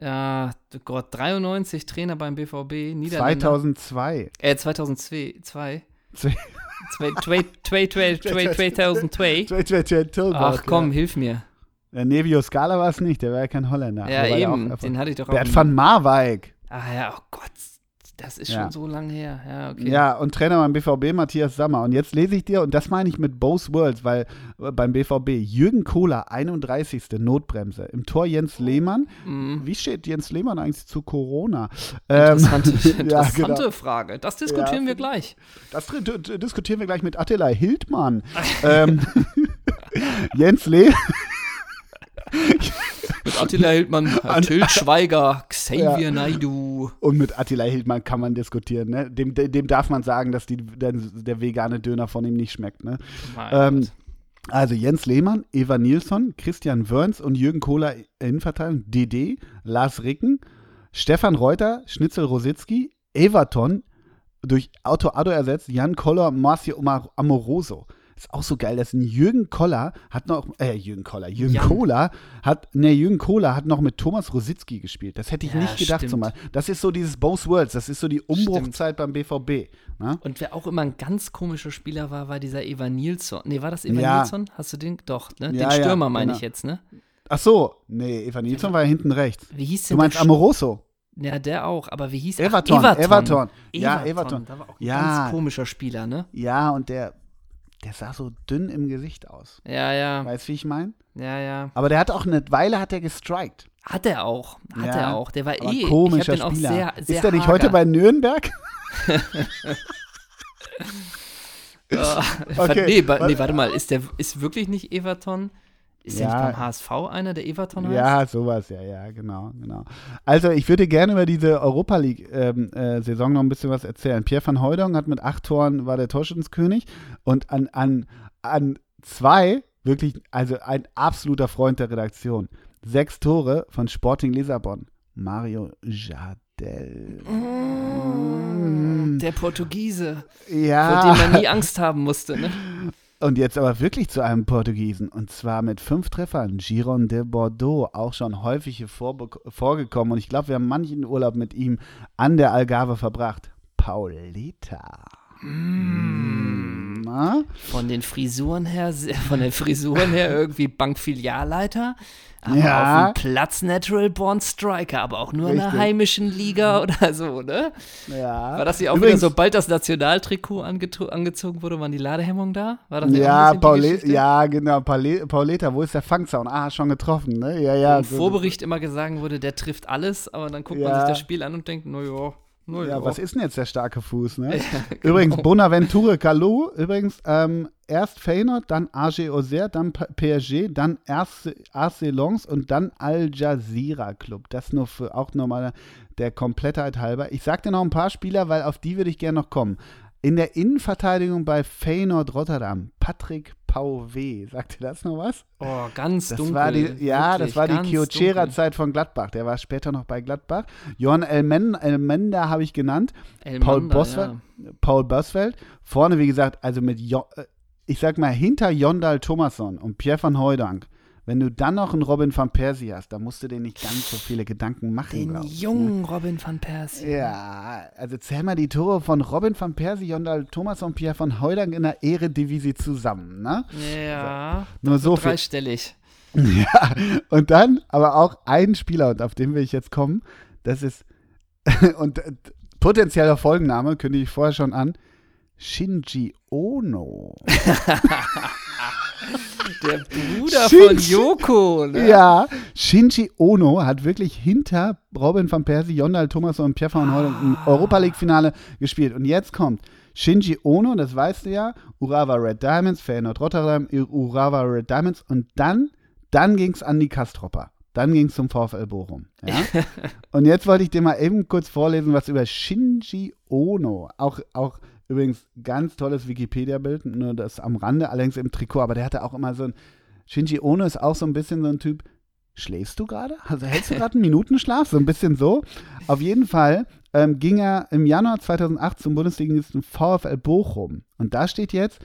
Ja, Gott, 93 Trainer beim BVB, Niederlande. 2002. Äh, 2002. 2002. Ach komm, hilf mir. Der Nevio Scala war es nicht, der war ja kein Holländer. Ja, eben, den hatte ich doch auch. Bert van Marwijk. Ah ja, oh Gott, das ist ja. schon so lange her. Ja, okay. Ja, und Trainer beim BVB Matthias Sammer. Und jetzt lese ich dir, und das meine ich mit both worlds, weil äh, beim BVB Jürgen Kohler, 31. Notbremse. Im Tor Jens Lehmann. Mhm. Wie steht Jens Lehmann eigentlich zu Corona? Interessante, ähm, interessante ja, genau. Frage. Das diskutieren wir gleich. Das diskutieren wir gleich mit Attila Hildmann. ähm, Jens Lehmann. mit Attila Hildmann, Till Schweiger, Xavier ja. Naidu. Und mit Attila Hildmann kann man diskutieren. Ne? Dem, dem darf man sagen, dass die, der, der vegane Döner von ihm nicht schmeckt. Ne? Ähm, also Jens Lehmann, Eva Nilsson, Christian Wörns und Jürgen Kohler Innenverteidigung, DD, Lars Ricken, Stefan Reuter, Schnitzel Rositzky, Everton, durch Auto Addo ersetzt, Jan Koller, Marcio Amoroso. Ist auch so geil, dass ein Jürgen Koller hat noch, äh, Jürgen Koller, Jürgen Jan. Kohler hat, ne, Jürgen Kohler hat noch mit Thomas Rositzky gespielt. Das hätte ich ja, nicht gedacht zumal. Das ist so dieses Both Worlds, das ist so die Umbruchzeit stimmt. beim BVB. Ne? Und wer auch immer ein ganz komischer Spieler war, war dieser Eva Nilsson. Ne, war das Eva ja. Nilsson? Hast du den? Doch, ne? Ja, den Stürmer meine genau. ich jetzt, ne? Ach so, nee, Eva Nilsson war ja hinten rechts. Wie hieß denn Du meinst Amoroso? Ja, der auch, aber wie hieß Everton? Ach, Everton. Everton. Ja, Everton. Da war auch ein ja. ganz komischer Spieler, ne? Ja, und der, der sah so dünn im Gesicht aus. Ja, ja. Weißt du, wie ich meine? Ja, ja. Aber der hat auch eine Weile hat er gestrikt. Hat er auch. Hat ja, er auch. Der war eh. Komischer ich Spieler. Sehr, sehr ist der nicht heute bei Nürnberg? uh, okay. nee, nee, warte mal. Ist der ist wirklich nicht Everton? Ist ja. der nicht beim HSV einer, der Everton heißt? Ja, sowas, ja, ja, genau, genau. Also ich würde gerne über diese Europa League-Saison ähm, äh, noch ein bisschen was erzählen. Pierre van Hooydonk hat mit acht Toren, war der Torschützenkönig und an, an, an zwei, wirklich, also ein absoluter Freund der Redaktion, sechs Tore von Sporting Lissabon, Mario Jardel. Mm, der Portugiese, ja. vor dem man nie Angst haben musste, ne? Und jetzt aber wirklich zu einem Portugiesen. Und zwar mit fünf Treffern. Giron de Bordeaux, auch schon häufig vorgekommen. Und ich glaube, wir haben manchen Urlaub mit ihm an der Algarve verbracht. Paulita. Mm? Von den Frisuren her, von den Frisuren her irgendwie Bankfilialleiter. Aber Ja. auf dem Platz Natural Born Striker, aber auch nur in Richtig. der heimischen Liga oder so, ne? Ja. War das hier auch Übrigens, wieder, sobald das Nationaltrikot angezogen wurde, waren die Ladehemmungen da? War das Ja, Paule ja, genau. Paule Pauleta, wo ist der Fangzaun? Ah, schon getroffen, ne? Ja, ja. Im so- Vorbericht immer gesagt wurde, der trifft alles, aber dann guckt man Ja. sich das Spiel an und denkt, naja, Ja, was ist denn jetzt der starke Fuß, ne? genau. Übrigens, Bonaventure Kalou, übrigens, ähm, erst Feyenoord, dann AG Auxerre, dann PSG, dann AC Lens und dann Al Jazeera Club. Das nur für auch nochmal der Komplettheit halber. Ich sag dir noch ein paar Spieler, weil auf die würde ich gerne noch kommen. In der Innenverteidigung bei Feyenoord Rotterdam, Patrick Pauvé. Sagt dir das noch was? Oh, ganz Das dunkel. war die, ja, wirklich, das war die ganz Kiochera-Zeit von Gladbach. Der war später noch bei Gladbach. Johann Elmen, Elmenda habe ich genannt. dunkel. Paul Bosfeld, ja. Paul Bosfeld. Vorne, wie gesagt, also mit, jo äh, ich sag mal, hinter Jondal Thomasson und Pierre van Hooijdonk. Wenn du dann noch einen Robin van Persie hast, da musst du dir nicht ganz so viele Gedanken machen, Den glaub ich, jungen Robin van Persie. Ne? Ja, also zähl mal die Tore von Robin van Persie, Jondal Thomasson und Pierre van Hooijdonk in der Eredivisie zusammen, ne? Ja, Nur so viel. dreistellig. Ja, und dann aber auch ein Spieler, und auf den will ich jetzt kommen, das ist, und äh, potenzieller Folgenname kündige ich vorher schon an, Shinji Ono. Der Bruder Shinji- von Yoko, ne? Ja, Shinji Ono hat wirklich hinter Robin van Persie, Jondal Thomas und Pierre van Hooijdonk im Europa League Finale gespielt. Und jetzt kommt Shinji Ono, das weißt du ja, Urawa Red Diamonds, Feyenoord Rotterdam, Urawa Red Diamonds und dann, dann ging es an die Kastropper. Dann ging es zum VfL Bochum. Ja? und jetzt wollte ich dir mal eben kurz vorlesen, was über Shinji Ono, auch, auch übrigens ganz tolles Wikipedia-Bild, nur das am Rande, allerdings im Trikot, aber der hatte auch immer so ein, Shinji Ono ist auch so ein bisschen so ein Typ, schläfst du gerade? Also hältst du gerade einen Minutenschlaf? So ein bisschen so. Auf jeden Fall ähm, ging er im Januar 2008 zum Bundesligisten VfL Bochum. Und da steht jetzt,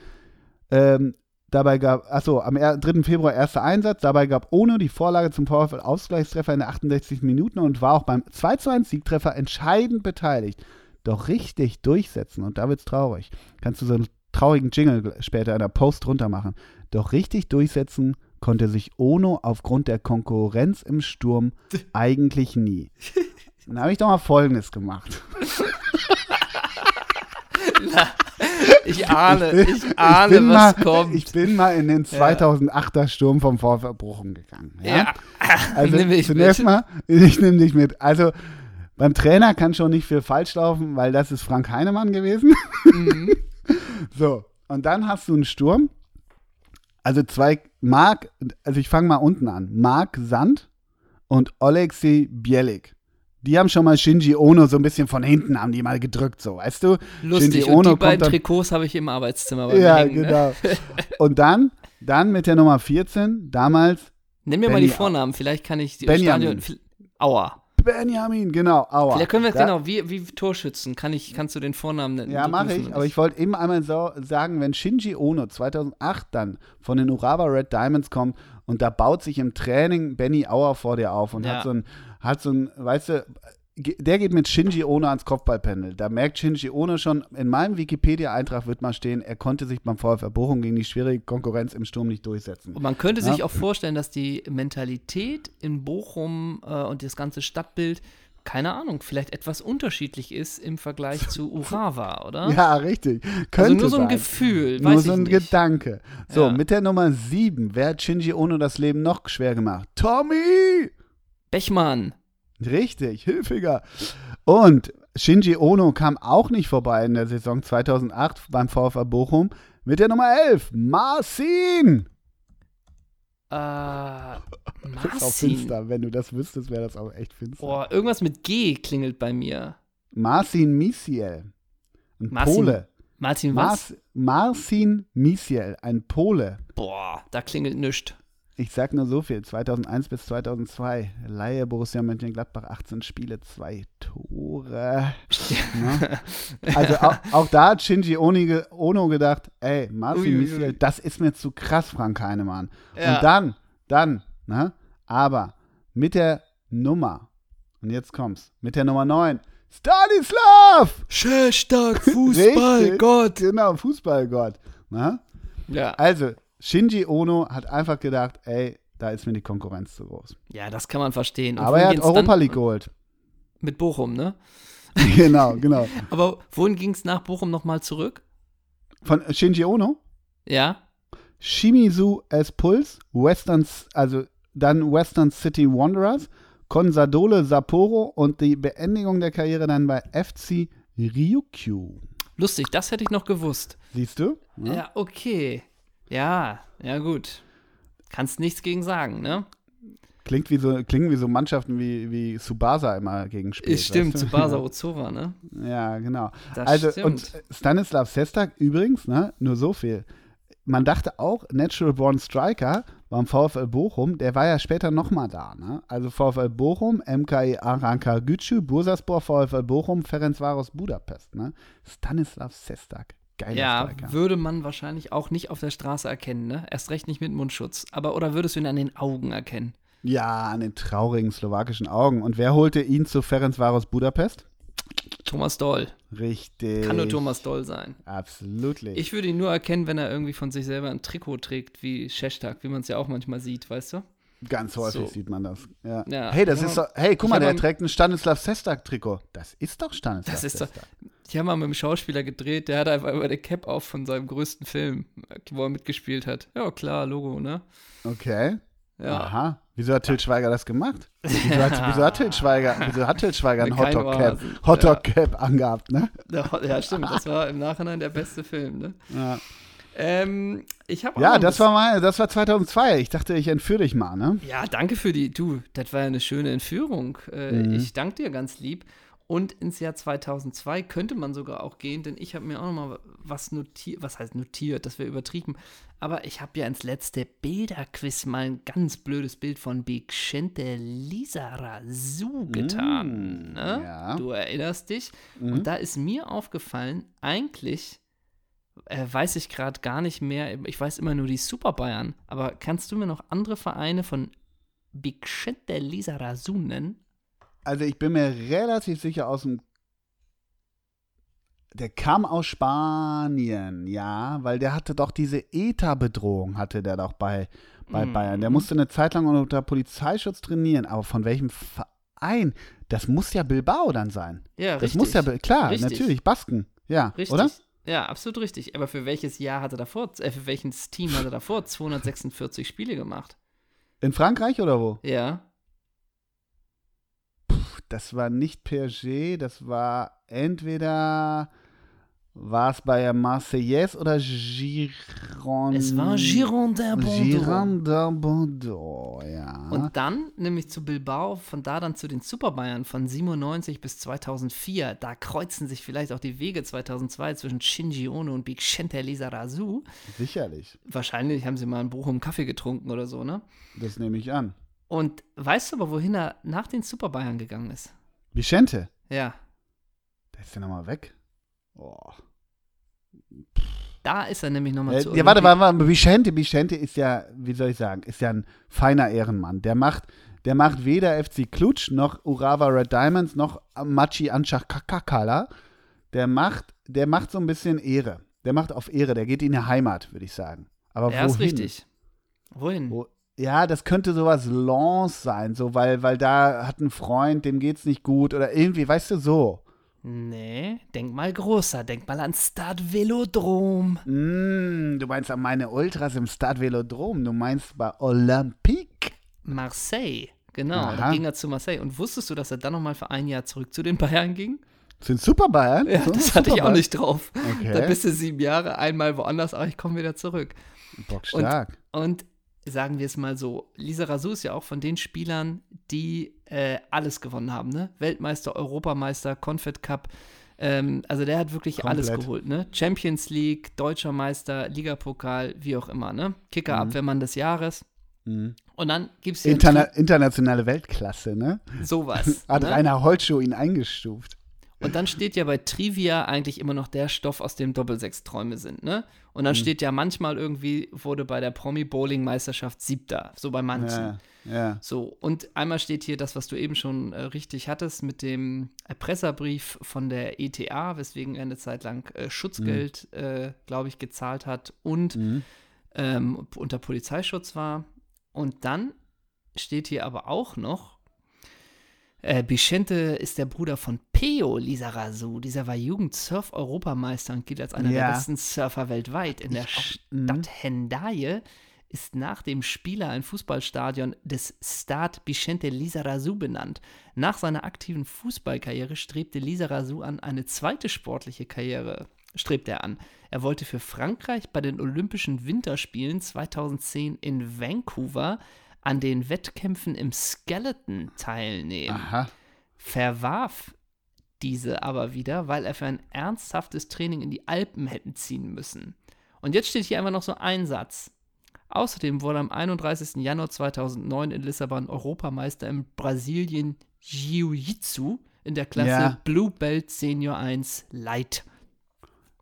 ähm, dabei gab, achso, am er- 3. Februar erster Einsatz, dabei gab ohne die Vorlage zum VfL Ausgleichstreffer in der 68. Minuten und war auch beim 2 zu 1 Siegtreffer entscheidend beteiligt. Doch richtig durchsetzen, und da wird's traurig, kannst du so einen traurigen Jingle später in der Post drunter machen. Doch richtig durchsetzen konnte sich Ono aufgrund der Konkurrenz im Sturm eigentlich nie. Dann habe ich doch mal Folgendes gemacht. Ich ahne, bin- ich ahne, bin was mal, kommt. Ich bin mal in den 2008er Sturm vom Bochum gegangen. Ja? ja, Also zunächst mit. mal, ich nehme dich mit. Also beim Trainer kann schon nicht viel falsch laufen, weil das ist Frank Heinemann gewesen. Mhm. So, und dann hast du einen Sturm. Also zwei, Marc, also ich fange mal unten an. Marc Sand und Oleksiy Bielik. Die haben schon mal Shinji Ono so ein bisschen von hinten, haben die mal gedrückt, so, weißt du? Lustig. Shinji Und Ono die kommt beiden dann- Trikots habe ich im Arbeitszimmer bei mir Ja, hängen. Ne? genau. Und dann, dann mit der Nummer 14, damals Nenn mir mal die Benny- Vornamen, vielleicht kann ich die Benjamin. Stadion. Aua. Benjamin, genau, Aua. Vielleicht können wir Da- genau, wie, wie Torschützen, kann ich, kannst du den Vornamen nennen? Ja, mache ich. Aber ich wollte eben einmal so sagen, wenn Shinji Ono 2008 dann von den Urawa Red Diamonds kommt und da baut sich im Training Benny Auer vor dir auf und Ja. hat so ein, hat so ein, weißt du, der geht mit Shinji Ono ans Kopfballpendel. Da merkt Shinji Ono schon, in meinem Wikipedia-Eintrag wird mal stehen, er konnte sich beim VfR Bochum gegen die schwierige Konkurrenz im Sturm nicht durchsetzen. Und man könnte Ja. sich auch vorstellen, dass die Mentalität in Bochum äh, und das ganze Stadtbild, keine Ahnung, vielleicht etwas unterschiedlich ist im Vergleich zu Urawa, oder? Ja, richtig. also Könnte nur so ein sein. Gefühl, Nur so ein nicht. Gedanke. So, Ja. mit der Nummer 7, wer hat Shinji Ono das Leben noch schwer gemacht? Tommy! Bechmann. Richtig, hilfiger. Und Shinji Ono kam auch nicht vorbei in der Saison 2008 beim VfR Bochum mit der Nummer 11, Marcin. Äh, Das ist auch Marcin. finster. Wenn du das wüsstest, wäre das auch echt finster. Boah, irgendwas mit G klingelt bei mir. Marcin Misiel, ein Marcin Pole. Martin was? Mar Marcin Misiel, ein Pole. Boah, da klingelt nichts. Ich sag nur so viel, 2001 bis 2002, Laie Borussia Mönchengladbach, 18 Spiele, zwei Tore. Ne? Also auch, auch da hat Shinji Oni Ono gedacht, ey, Marcin Uiuiui. Misiel, das ist mir zu krass, Frank Heinemann. Ja. Und dann, dann, ne, aber mit der Nummer, und jetzt kommt's, mit der Nummer 9, Stanislav! Schellstark, Richtig, Gott. Genau, Fußballgott. Ne? Ja. Also, Shinji Ono hat einfach gedacht, ey, da ist mir die Konkurrenz zu groß. Ja, das kann man verstehen. Und Aber er hat Europa? League geholt. Mit Bochum, ne? genau, genau. Aber wohin ging es nach Bochum nochmal zurück? Von Shinji Ono, Ja? Shimizu S Pulse, Western, also dann Western City Wanderers, Consadole Sapporo und die Beendigung der Karriere dann bei FC Ryukyu. Lustig, das hätte ich noch gewusst. Siehst du? Ja, okay. Ja, ja, gut. Kannst nichts gegen sagen, ne? Klingt wie so, klingen wie so Mannschaften wie, wie Subasa immer gegen spielt. Ist stimmt, weißt du? zu Basa Ozora, ne? Ja, genau. Das also, stimmt. und Stanislav Sestak übrigens, ne, nur so viel. Man dachte auch, Natural Born Striker beim VfL Bochum, der war ja später nochmal da. Ne? Also VfL Bochum, MKI Aranka Gücü, Bursaspor, VfL Bochum, Ferencvaros Budapest. Ne? Stanislav Sestak, geiler Ja, Striker. würde man wahrscheinlich auch nicht auf der Straße erkennen, ne? Erst recht nicht mit Mundschutz. Aber oder würdest du ihn an den Augen erkennen? Ja, an den traurigen slowakischen Augen. Und wer holte ihn zu Ferencvaros Budapest? Thomas Doll. Richtig. Kann nur Thomas Doll sein. Absolut. Ich würde ihn nur erkennen, wenn er irgendwie von sich selber ein Trikot trägt, wie Shestak, wie man es ja auch manchmal sieht, weißt du? Ganz häufig So. sieht man das. Ja. Ja. Hey, das Ja. ist doch, hey, guck Ich mal, der trägt ein Stanislav Sestak-Trikot. Das ist doch Stanislav Das ist doch- Sestak. Ich habe mal mit einem Schauspieler gedreht, der hat einfach immer eine Cap auf von seinem größten Film, wo er mitgespielt hat. Ja, klar, Logo, ne? Okay. Ja. Aha. Wieso hat Til Schweiger das gemacht? Wieso hat, wieso hat Til Schweiger, wieso hat Til Schweiger ein Keine Hotdog-Cap Ohrhasen. Hotdog-Cap angehabt, ne? Ja, stimmt, das war im Nachhinein der beste Film, ne? Ja, Ähm, ich habe ja das war mal, das war 2002. Ich dachte, ich entführe dich mal, ne? Ja, danke für die, du, das war ja eine schöne Entführung. Äh, Mhm. Ich danke dir ganz lieb. Und ins Jahr 2002 könnte man sogar auch gehen, denn ich habe mir auch noch mal was notiert, was heißt notiert, das wäre übertrieben. Aber ich habe ja ins letzte Bilderquiz mal ein ganz blödes Bild von Vicente Lizarazu getan. Mm, ne? ja. Du erinnerst dich. Mhm. Und da ist mir aufgefallen, eigentlich äh, weiß ich gerade gar nicht mehr, ich weiß immer nur die Super Bayern, aber kannst du mir noch andere Vereine von Vicente Lizarazu nennen? Also ich bin mir relativ sicher aus dem. Der kam aus Spanien, ja, weil der hatte doch diese ETA-Bedrohung, hatte der doch bei, bei Mhm. Bayern. Der musste eine Zeit lang unter Polizeischutz trainieren, aber von welchem Verein? Das muss ja Bilbao dann sein. Ja, Das richtig. muss ja, klar, Richtig. natürlich, Basken, ja, Richtig. oder? Ja, absolut richtig. Aber für welches Jahr hat er davor, äh, für welches Team hat er davor 246 Spiele gemacht? In Frankreich oder wo? Ja. Das war nicht PSG, das war entweder war es bei Marseillaise oder Giron. Es war Girondin Bordeaux. Girondin Bordeaux, ja. Und dann nämlich zu Bilbao, von da dann zu den Super Bayern von 97 bis 2004. Da kreuzen sich vielleicht auch die Wege 2002 zwischen Shinji Ono und Vicente Lizarazu. Sicherlich, Wahrscheinlich haben sie mal in Bochum Kaffee getrunken oder so, ne? das nehme ich an. Und weißt du aber, wohin er nach den Super Bayern gegangen ist? Vicente, Ja, der ist ja nochmal weg. Oh. da ist er nämlich nochmal Äh, zu. ja, warte, warte, warte, Vicente, Vicente ist ja, wie soll ich sagen, ist ja ein feiner Ehrenmann. Der macht, der macht weder FC Klutsch noch Urawa Red Diamonds noch Machi Anchakakala. Der macht, der macht so ein bisschen Ehre. Der macht auf Ehre, der geht in die Heimat, würde ich sagen. Aber Ja, wohin? ist richtig. Wohin? Wo, ja, das könnte sowas Lance sein, so, weil, weil da hat ein Freund, dem geht's nicht gut oder irgendwie, weißt du, so. Nee, denk mal größer, denk mal an Stade Velodrom. Mm, du meinst an meine Ultras im Stade Velodrom, du meinst bei Olympique. Marseille. Genau, Aha. da ging er zu Marseille. Und wusstest du, dass er dann nochmal für ein Jahr zurück zu den Bayern ging? Sind Super Bayern? Ja, das hatte ich auch nicht drauf. Okay. Da bist du sieben Jahre, einmal woanders, aber ich komme wieder zurück. Bock stark. Und sagen wir es mal so, Lisa Razou ist ja auch von den Spielern, die äh, alles gewonnen haben, ne? Weltmeister, Europameister, Confed Cup. Ähm, also der hat wirklich alles Komplett. geholt, ne? Champions League, Deutscher Meister, Ligapokal, wie auch immer, ne? Kicker-Abwehrmann des Jahres. Mhm. Und dann gibt es Interna internationale Weltklasse, ne? sowas. Hat ne? Rainer Holtschuh ihn eingestuft. Und dann steht ja bei Trivia eigentlich immer noch der Stoff, aus dem Doppelsechsträume sind, ne? Und dann mhm. steht ja manchmal irgendwie, wurde bei der Promi-Bowling-Meisterschaft siebter, so bei manchen. Ja, ja. So, und einmal steht hier das, was du eben schon äh, richtig hattest, mit dem Erpresserbrief von der ETA, weswegen er eine Zeit lang äh, Schutzgeld, mhm. äh, glaube ich, gezahlt hat und mhm. ähm, unter Polizeischutz war. Und dann steht hier aber auch noch, äh, Bichente ist der Bruder von Peo Lizarazu. Dieser war Jugend-Surf-Europameister und gilt als einer ja. der besten Surfer weltweit. In der auch, mhm. Stadt Hendaye ist nach dem Spieler ein Fußballstadion des Stade Bichente Lizarazu benannt. Nach seiner aktiven Fußballkarriere strebte Lizarazu an, eine zweite sportliche Karriere strebte er an. Er wollte für Frankreich bei den Olympischen Winterspielen 2010 in Vancouver an den Wettkämpfen im Skeleton teilnehmen. Aha. Verwarf diese aber wieder, weil er für ein ernsthaftes Training in die Alpen hätten ziehen müssen. Und jetzt steht hier einfach noch so ein Satz. Außerdem wurde am 31. Januar 2009 in Lissabon Europameister im Brasilien Jiu-Jitsu in der Klasse ja. Blue Belt Senior 1 Light.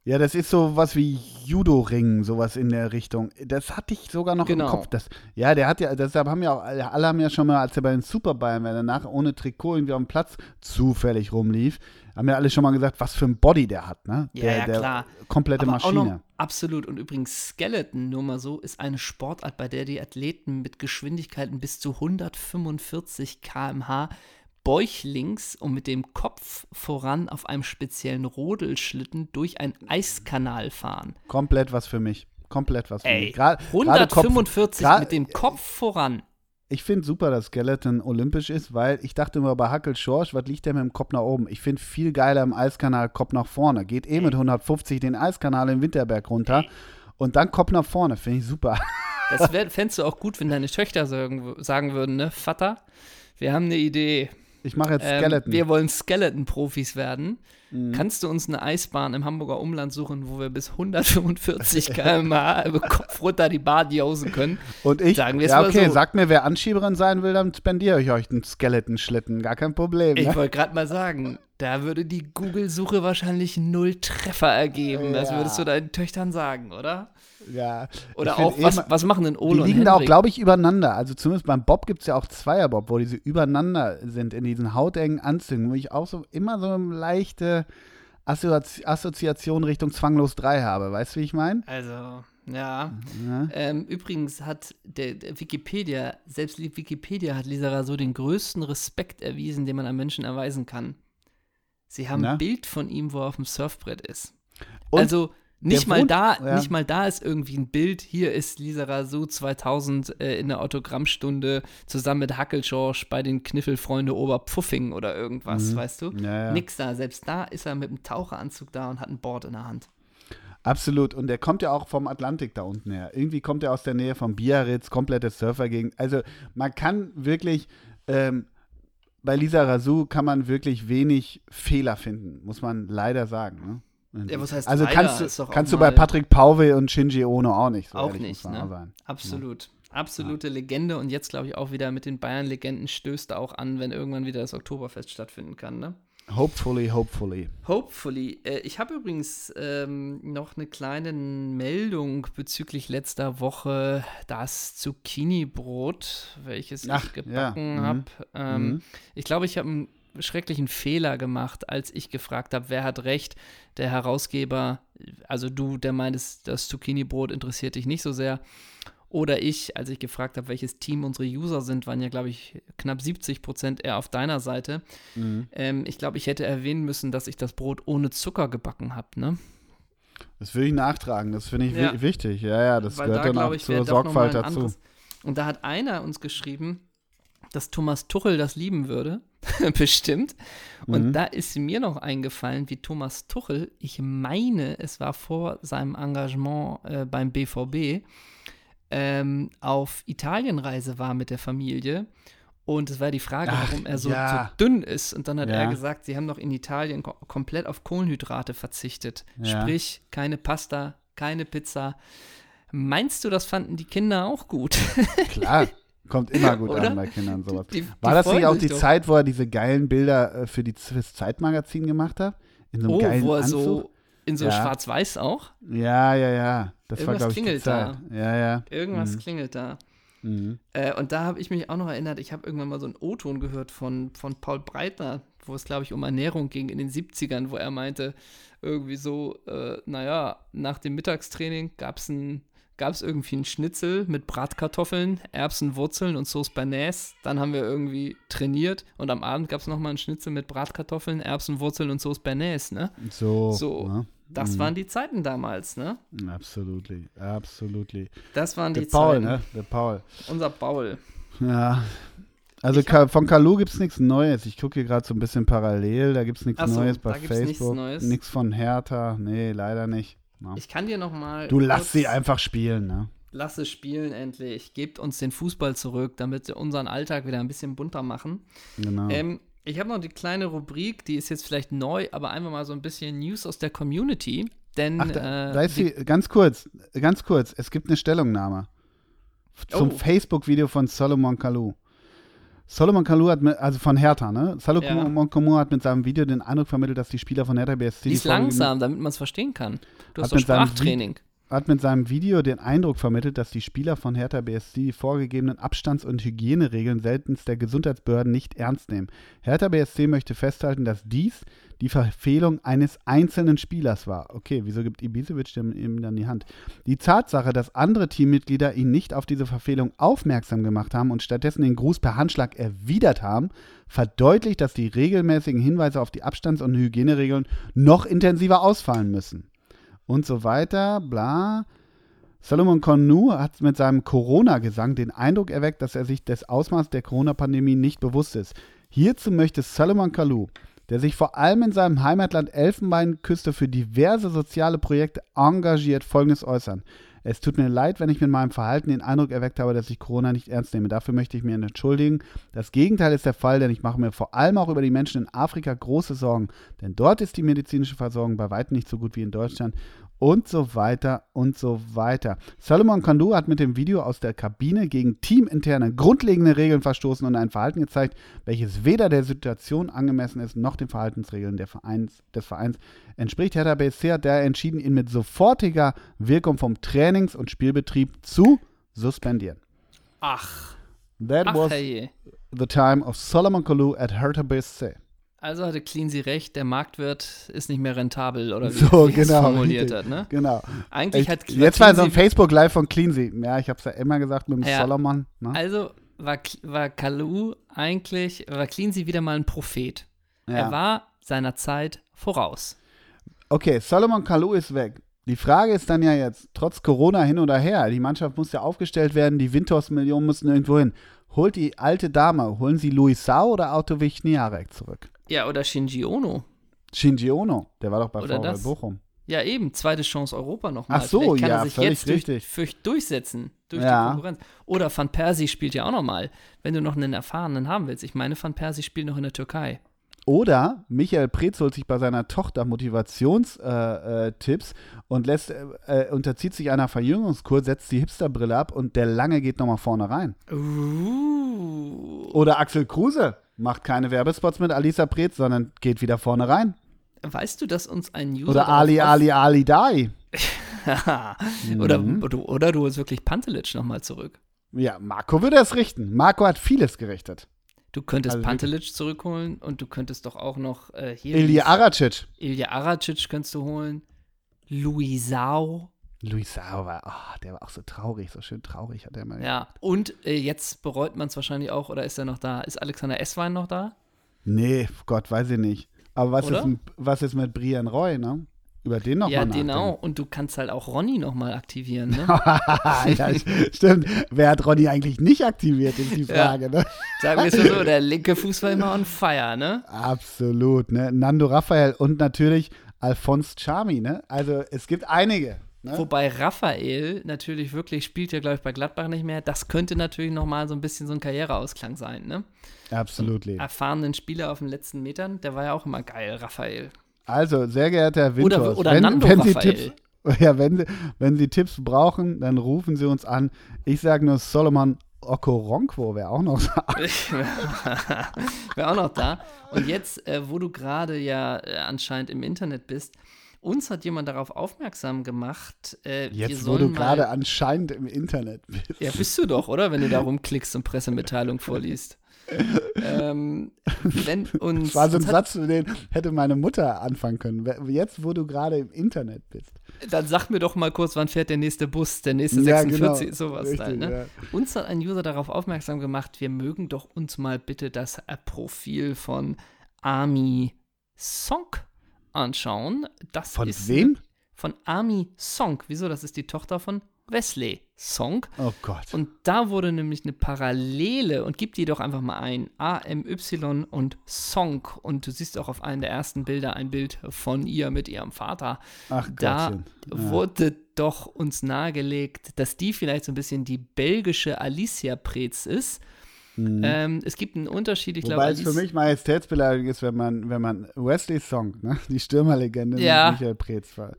Ja, das ist so was wie Judo-Ring, sowas in der Richtung. Das hatte ich sogar noch genau. im Kopf. Das, ja, der hat ja, deshalb haben ja auch, alle haben ja schon mal, als er bei den Super Bayern war, danach ohne Trikot irgendwie auf dem Platz zufällig rumlief, haben ja alle schon mal gesagt, was für ein Body der hat, ne? Ja, der, ja der klar. Komplette Aber Maschine. Noch, absolut. Und übrigens, Skeleton, nur mal so, ist eine Sportart, bei der die Athleten mit Geschwindigkeiten bis zu 145 km/h bäuchlings und mit dem Kopf voran auf einem speziellen Rodelschlitten durch einen Eiskanal fahren. Komplett was für mich. Komplett was für Ey, mich. Gra 145 Kopf, mit dem Kopf voran. Ich finde super, dass Skeleton olympisch ist, weil ich dachte immer bei Hackel Schorsch, was liegt der mit dem Kopf nach oben? Ich finde viel geiler im Eiskanal Kopf nach vorne. Geht eh mit 150 den Eiskanal im Winterberg runter Ey. und dann Kopf nach vorne. Finde ich super. Das fändest du auch gut, wenn deine Töchter sagen, sagen würden, ne? Vater, wir haben eine Idee. Ich mache jetzt ähm, Skeleton. Ähm, wir wollen Skeleton-Profis werden. Mhm. Kannst du uns eine Eisbahn im Hamburger Umland suchen, wo wir bis 145 km/h über Kopf runter die Bahn jausen können? Und ich, Sagen ja okay, so. sagt mir, wer Anschieberin sein will, dann spendiere ich euch einen Skeleton-Schlitten. Gar kein Problem. Ich ne? wollte gerade mal sagen, da würde die Google-Suche wahrscheinlich null Treffer ergeben. Ja. Das würdest du deinen Töchtern sagen, oder? Ja. Oder auch, was, eh, was machen denn Ole Die liegen da auch, glaube ich, übereinander. Also zumindest beim Bob gibt es ja auch Zweierbob, wo diese übereinander sind in diesen hautengen Anzügen, wo ich auch so immer so eine leichte Assozi Assoziation Richtung Zwanglos 3 habe. Weißt du, wie ich meine? Also, ja. ja. Ähm, übrigens hat der, der, Wikipedia, selbst Wikipedia hat Lisa Raso den größten Respekt erwiesen, den man einem Menschen erweisen kann. Sie haben Na? ein Bild von ihm, wo er auf dem Surfbrett ist. Und also nicht mal, da, ja. nicht mal da ist irgendwie ein Bild. Hier ist Lisa Razou 2000 äh, in der Autogrammstunde zusammen mit Hackelschorsch bei den Kniffelfreunde Oberpfuffing oder irgendwas, mhm. weißt du? Ja, ja. Nix da. Selbst da ist er mit einem Taucheranzug da und hat ein Board in der Hand. Absolut. Und der kommt ja auch vom Atlantik da unten her. Irgendwie kommt er aus der Nähe von Biarritz, komplette Surfergegend. Also man kann wirklich, ähm, bei Lisa Razou kann man wirklich wenig Fehler finden, muss man leider sagen. Ne? Ja, was heißt also kannst du, kannst du bei Patrick Pauve und Shinji Ono auch nicht. So auch nicht, ne? Absolut. Ja. Absolute ja. Legende und jetzt glaube ich auch wieder mit den Bayern-Legenden stößt er auch an, wenn irgendwann wieder das Oktoberfest stattfinden kann, ne? Hopefully, hopefully. Hopefully. Äh, ich habe übrigens ähm, noch eine kleine Meldung bezüglich letzter Woche das Zucchini-Brot, welches Ach, ich gebacken ja. habe. Mhm. Ähm, mhm. Ich glaube, ich habe ein schrecklichen Fehler gemacht, als ich gefragt habe, wer hat recht. Der Herausgeber, also du, der meintest, das Zucchini-Brot interessiert dich nicht so sehr. Oder ich, als ich gefragt habe, welches Team unsere User sind, waren ja, glaube ich, knapp 70 Prozent eher auf deiner Seite. Mhm. Ähm, ich glaube, ich hätte erwähnen müssen, dass ich das Brot ohne Zucker gebacken habe, ne? Das will ich nachtragen, das finde ich ja. wichtig. Ja, ja, das Weil gehört da, dann auch ich, zur Sorgfalt dazu. Anderes. Und da hat einer uns geschrieben, dass Thomas Tuchel das lieben würde. Bestimmt. Und mhm. da ist mir noch eingefallen, wie Thomas Tuchel, ich meine, es war vor seinem Engagement äh, beim BVB, ähm, auf Italienreise war mit der Familie. Und es war die Frage, Ach, warum er so, ja. so, dünn ist. Und dann hat ja. er gesagt, sie haben doch in Italien ko komplett auf Kohlenhydrate verzichtet. Ja. Sprich, keine Pasta, keine Pizza. Meinst du, das fanden die Kinder auch gut? Klar, Kommt immer gut an bei Kindern sowas. Die, die, War das nicht auch die doch. Zeit, wo er diese geilen Bilder äh, für die, fürs Zeitmagazin gemacht hat? In so einem oh, geilen wo er Anzug? so in so ja. schwarz-weiß auch? Ja, ja, ja. Das Irgendwas war, ich, klingelt da. Ja, ja. Irgendwas mhm. klingelt da. Mhm. Äh, und da habe ich mich auch noch erinnert, ich habe irgendwann mal so einen O-Ton gehört von, von Paul Breitner, wo es, glaube ich, um Ernährung ging in den 70ern, wo er meinte, irgendwie so, äh, naja, nach dem Mittagstraining gab es ein gab es irgendwie einen Schnitzel mit Bratkartoffeln, Erbsen, Wurzeln und Sauce Bernays. Dann haben wir irgendwie trainiert und am Abend gab es nochmal einen Schnitzel mit Bratkartoffeln, Erbsen, Wurzeln und Sauce Bernays, ne? So. So. Ne? Das mhm. waren die Zeiten damals, ne? Absolutely, absolutely. Das waren Der die Paul, Zeiten. ne? Der Paul. Unser Paul. Ja. Also von Kalu gibt es nichts Neues. Ich gucke hier gerade so ein bisschen parallel. Da gibt es nichts so, Neues bei Facebook. Nichts von Hertha. Nee, leider nicht. No. Ich kann dir noch mal. Du lass sie einfach spielen, ne? Lass es spielen endlich. Gebt uns den Fußball zurück, damit wir unseren Alltag wieder ein bisschen bunter machen. Genau. Ähm, ich habe noch die kleine Rubrik, die ist jetzt vielleicht neu, aber einfach mal so ein bisschen News aus der Community. Denn. Ach, da, äh, da ist sie, ganz kurz, ganz kurz. Es gibt eine Stellungnahme zum oh. Facebook-Video von Solomon Kalou. Solomon Kalou hat mit, also von Hertha, ne? Solomon ja. Hat mit seinem Video den Eindruck vermittelt, dass die Spieler von Hertha BSC. Die ist langsam, damit man es verstehen kann. Du hast doch Sprachtraining hat mit seinem Video den Eindruck vermittelt, dass die Spieler von Hertha BSC die vorgegebenen Abstands- und Hygieneregeln seitens der Gesundheitsbehörden nicht ernst nehmen. Hertha BSC möchte festhalten, dass dies die Verfehlung eines einzelnen Spielers war. Okay, wieso gibt Ibisevic dem ihm dann die Hand? Die Tatsache, dass andere Teammitglieder ihn nicht auf diese Verfehlung aufmerksam gemacht haben und stattdessen den Gruß per Handschlag erwidert haben, verdeutlicht, dass die regelmäßigen Hinweise auf die Abstands- und Hygieneregeln noch intensiver ausfallen müssen und so weiter, bla. Solomon Konu hat mit seinem Corona-Gesang den Eindruck erweckt, dass er sich des Ausmaßes der Corona-Pandemie nicht bewusst ist. Hierzu möchte Solomon Kalou, der sich vor allem in seinem Heimatland Elfenbeinküste für diverse soziale Projekte engagiert, Folgendes äußern. Es tut mir leid, wenn ich mit meinem Verhalten den Eindruck erweckt habe, dass ich Corona nicht ernst nehme. Dafür möchte ich mir entschuldigen. Das Gegenteil ist der Fall, denn ich mache mir vor allem auch über die Menschen in Afrika große Sorgen. Denn dort ist die medizinische Versorgung bei weitem nicht so gut wie in Deutschland und so weiter und so weiter. Solomon Kandu hat mit dem Video aus der Kabine gegen teaminterne grundlegende Regeln verstoßen und ein Verhalten gezeigt, welches weder der Situation angemessen ist noch den Verhaltensregeln Vereins, des Vereins entspricht. Hertha BSC hat daher entschieden, ihn mit sofortiger Wirkung vom Trainings- und Spielbetrieb zu suspendieren. Ach. That Ach, was hey. the time of Solomon Kalou at Hertha BSC. Also hatte Cleansy recht, der Marktwirt ist nicht mehr rentabel, oder wie, so, wie genau, formuliert hat, ne? Genau. Eigentlich ich, hat Jetzt war so ein Facebook Live von Cleansy. Ja, ich habe es ja immer gesagt mit dem ja, Solomon. Ne? Also war, war Kalu eigentlich, war Cleansy wieder mal ein Prophet. Ja. Er war seiner Zeit voraus. Okay, Solomon Kalu ist weg. Die Frage ist dann ja jetzt, trotz Corona hin oder her, die Mannschaft muss ja aufgestellt werden, die Windhorst-Millionen müssen irgendwo hin. Holt die alte Dame, holen sie Luis Sau oder Auto Wichniarek zurück? Ja, oder Shinji Ono. Shinji Ono, der war doch bei VfL Bochum. Ja, eben, zweite Chance Europa nochmal. Ach so, Vielleicht kann ja, er sich jetzt richtig. Durch, durchsetzen, durch ja. die Konkurrenz. Oder Van Persie spielt ja auch nochmal, wenn du noch einen Erfahrenen haben willst. Ich meine, Van Persie spielt noch in der Türkei. Oder Michael Preetz holt sich bei seiner Tochter Motivationstipps äh, äh, und lässt, äh, äh, unterzieht sich einer Verjüngungskur, setzt die Hipsterbrille ab und der Lange geht nochmal vorne rein. Uh. Oder Axel Kruse macht keine Werbespots mit Alisa Preetz, sondern geht wieder vorne rein. Weißt du, dass uns ein User. Oder Ali, Ali, Ali Dai. oder, mhm. oder, oder, du holst wirklich Pantelic nochmal zurück. Ja, Marco würde es richten. Marco hat vieles gerichtet. Du könntest also Pantelic zurückholen und du könntest doch auch noch äh, hier. Ilya Aracic. Ilya Aracic könntest du holen. Luisao. Luisao war, oh, der war auch so traurig, so schön traurig hat er mal. Ja, und äh, jetzt bereut man es wahrscheinlich auch, oder ist er noch da? Ist Alexander Esswein noch da? Nee, Gott, weiß ich nicht. Aber was, ist, was ist mit Brian Roy, ne? Über den nochmal Ja, den auch. Und du kannst halt auch Ronny nochmal aktivieren, ne? ja, stimmt. Wer hat Ronny eigentlich nicht aktiviert, ist die Frage, ja. ne? Sagen wir es so, der linke Fuß war immer on fire, ne? Absolut, ne? Nando Raphael und natürlich Alphonse Chami, ne? Also es gibt einige. Ne? Wobei Raphael natürlich wirklich spielt ja, glaube ich, bei Gladbach nicht mehr. Das könnte natürlich nochmal so ein bisschen so ein Karriereausklang sein, ne? Absolut. So erfahrenen Spieler auf den letzten Metern, der war ja auch immer geil, Raphael. Also, sehr geehrter Herr Winters, oder, oder wenn, Nando wenn Sie Tipps, ja, wenn Sie, wenn Sie Tipps brauchen, dann rufen Sie uns an. Ich sage nur Solomon Okoronkwo wäre auch noch da. wäre auch noch da. Und jetzt, äh, wo du gerade ja äh, anscheinend im Internet bist, uns hat jemand darauf aufmerksam gemacht. Äh, Jetzt, wo du gerade anscheinend im Internet bist. Ja, bist du doch, oder? Wenn du da rumklickst und Pressemitteilung vorliest. ähm, wenn uns, das war so ein Satz, den hätte meine Mutter anfangen können. Jetzt, wo du gerade im Internet bist. Dann sag mir doch mal kurz, wann fährt der nächste Bus, der nächste 46, ja, genau. sowas Richtig, halt, ne? ja. Uns hat ein User darauf aufmerksam gemacht, wir mögen doch uns mal bitte das Profil von Army Song anschauen. Das von ist wem? Von Army Song. Wieso? Das ist die Tochter von Wesley Song. Oh Gott. Und da wurde nämlich eine Parallele und gib die doch einfach mal ein. A-M-Y und Song. Und du siehst auch auf einem der ersten Bilder ein Bild von ihr mit ihrem Vater. Ach Da ja. wurde doch uns nahegelegt, dass die vielleicht so ein bisschen die belgische Alicia Preetz ist. Mhm. Ähm, es gibt einen Unterschied, ich glaube. Wobei es für mich Majestätsbeleidigung ist, wenn man, wenn man Wesley Song, ne? die Stürmerlegende ja. mit Michael Preetz war.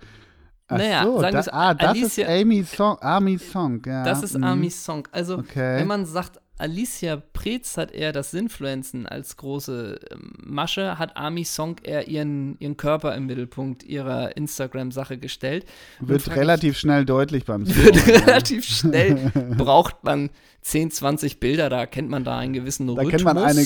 Ach naja, so, sagen da, ah, das Alicia, ist Amy Song, Army Song, ja. Das ist mhm. Army Song. Also, okay. wenn man sagt, Alicia Preetz hat eher das Sinfluenzen als große ähm, Masche, hat Army Song eher ihren, ihren Körper im Mittelpunkt ihrer Instagram-Sache gestellt. Wird relativ ich, schnell deutlich beim Song. Wird relativ schnell, braucht man 10, 20 Bilder, da kennt man da einen gewissen da Rhythmus. Da kennt man eine,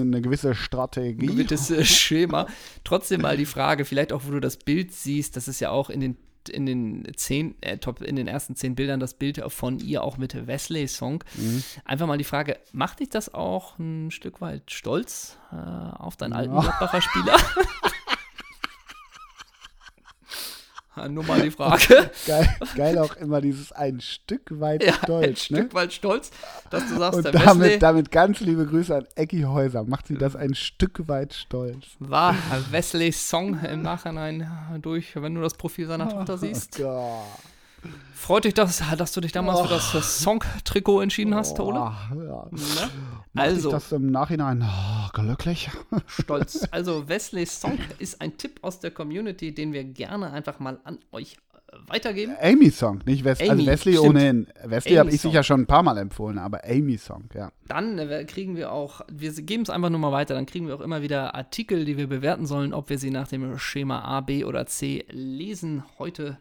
eine gewisse Strategie. Ein gewisses Schema. Trotzdem mal die Frage, vielleicht auch, wo du das Bild siehst, das ist ja auch in den in den zehn, äh, top, in den ersten zehn Bildern das Bild von ihr auch mit Wesley-Song. Mhm. Einfach mal die Frage, macht dich das auch ein Stück weit stolz äh, auf deinen alten Gladbacher Spieler? Nur mal die Frage. Geil, geil auch immer dieses ein Stück weit ja, stolz. Ein ne? Stück weit stolz, dass du sagst, Und damit, Wesley, damit ganz liebe Grüße an Ecki Häuser. Macht sie das ein Stück weit stolz. War Wesleys Song im Nachhinein durch, wenn du das Profil seiner Tochter siehst. Oh Gott. Freut dich, dass, dass du dich damals oh. für das Song-Trikot entschieden hast, Ole? Oh, ja. Ne? Also. das im Nachhinein oh, glücklich. Stolz. Also, Wesleys Song ist ein Tipp aus der Community, den wir gerne einfach mal an euch äh, weitergeben. Amy Song, nicht Wes Amy, also Wesley stimmt. ohnehin. Wesley habe ich sicher schon ein paar Mal empfohlen, aber Amy Song, ja. Dann äh, kriegen wir auch, wir geben es einfach nur mal weiter, dann kriegen wir auch immer wieder Artikel, die wir bewerten sollen, ob wir sie nach dem Schema A, B oder C lesen. Heute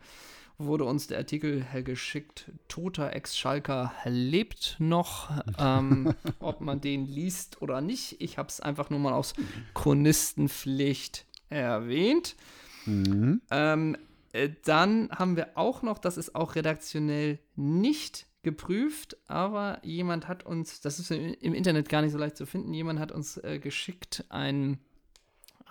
wurde uns der Artikel geschickt, toter Ex-Schalker lebt noch. Ähm, ob man den liest oder nicht, ich habe es einfach nur mal aus Chronistenpflicht erwähnt. Mhm. Ähm, äh, dann haben wir auch noch, das ist auch redaktionell nicht geprüft, aber jemand hat uns, das ist im Internet gar nicht so leicht zu finden, jemand hat uns äh, geschickt ein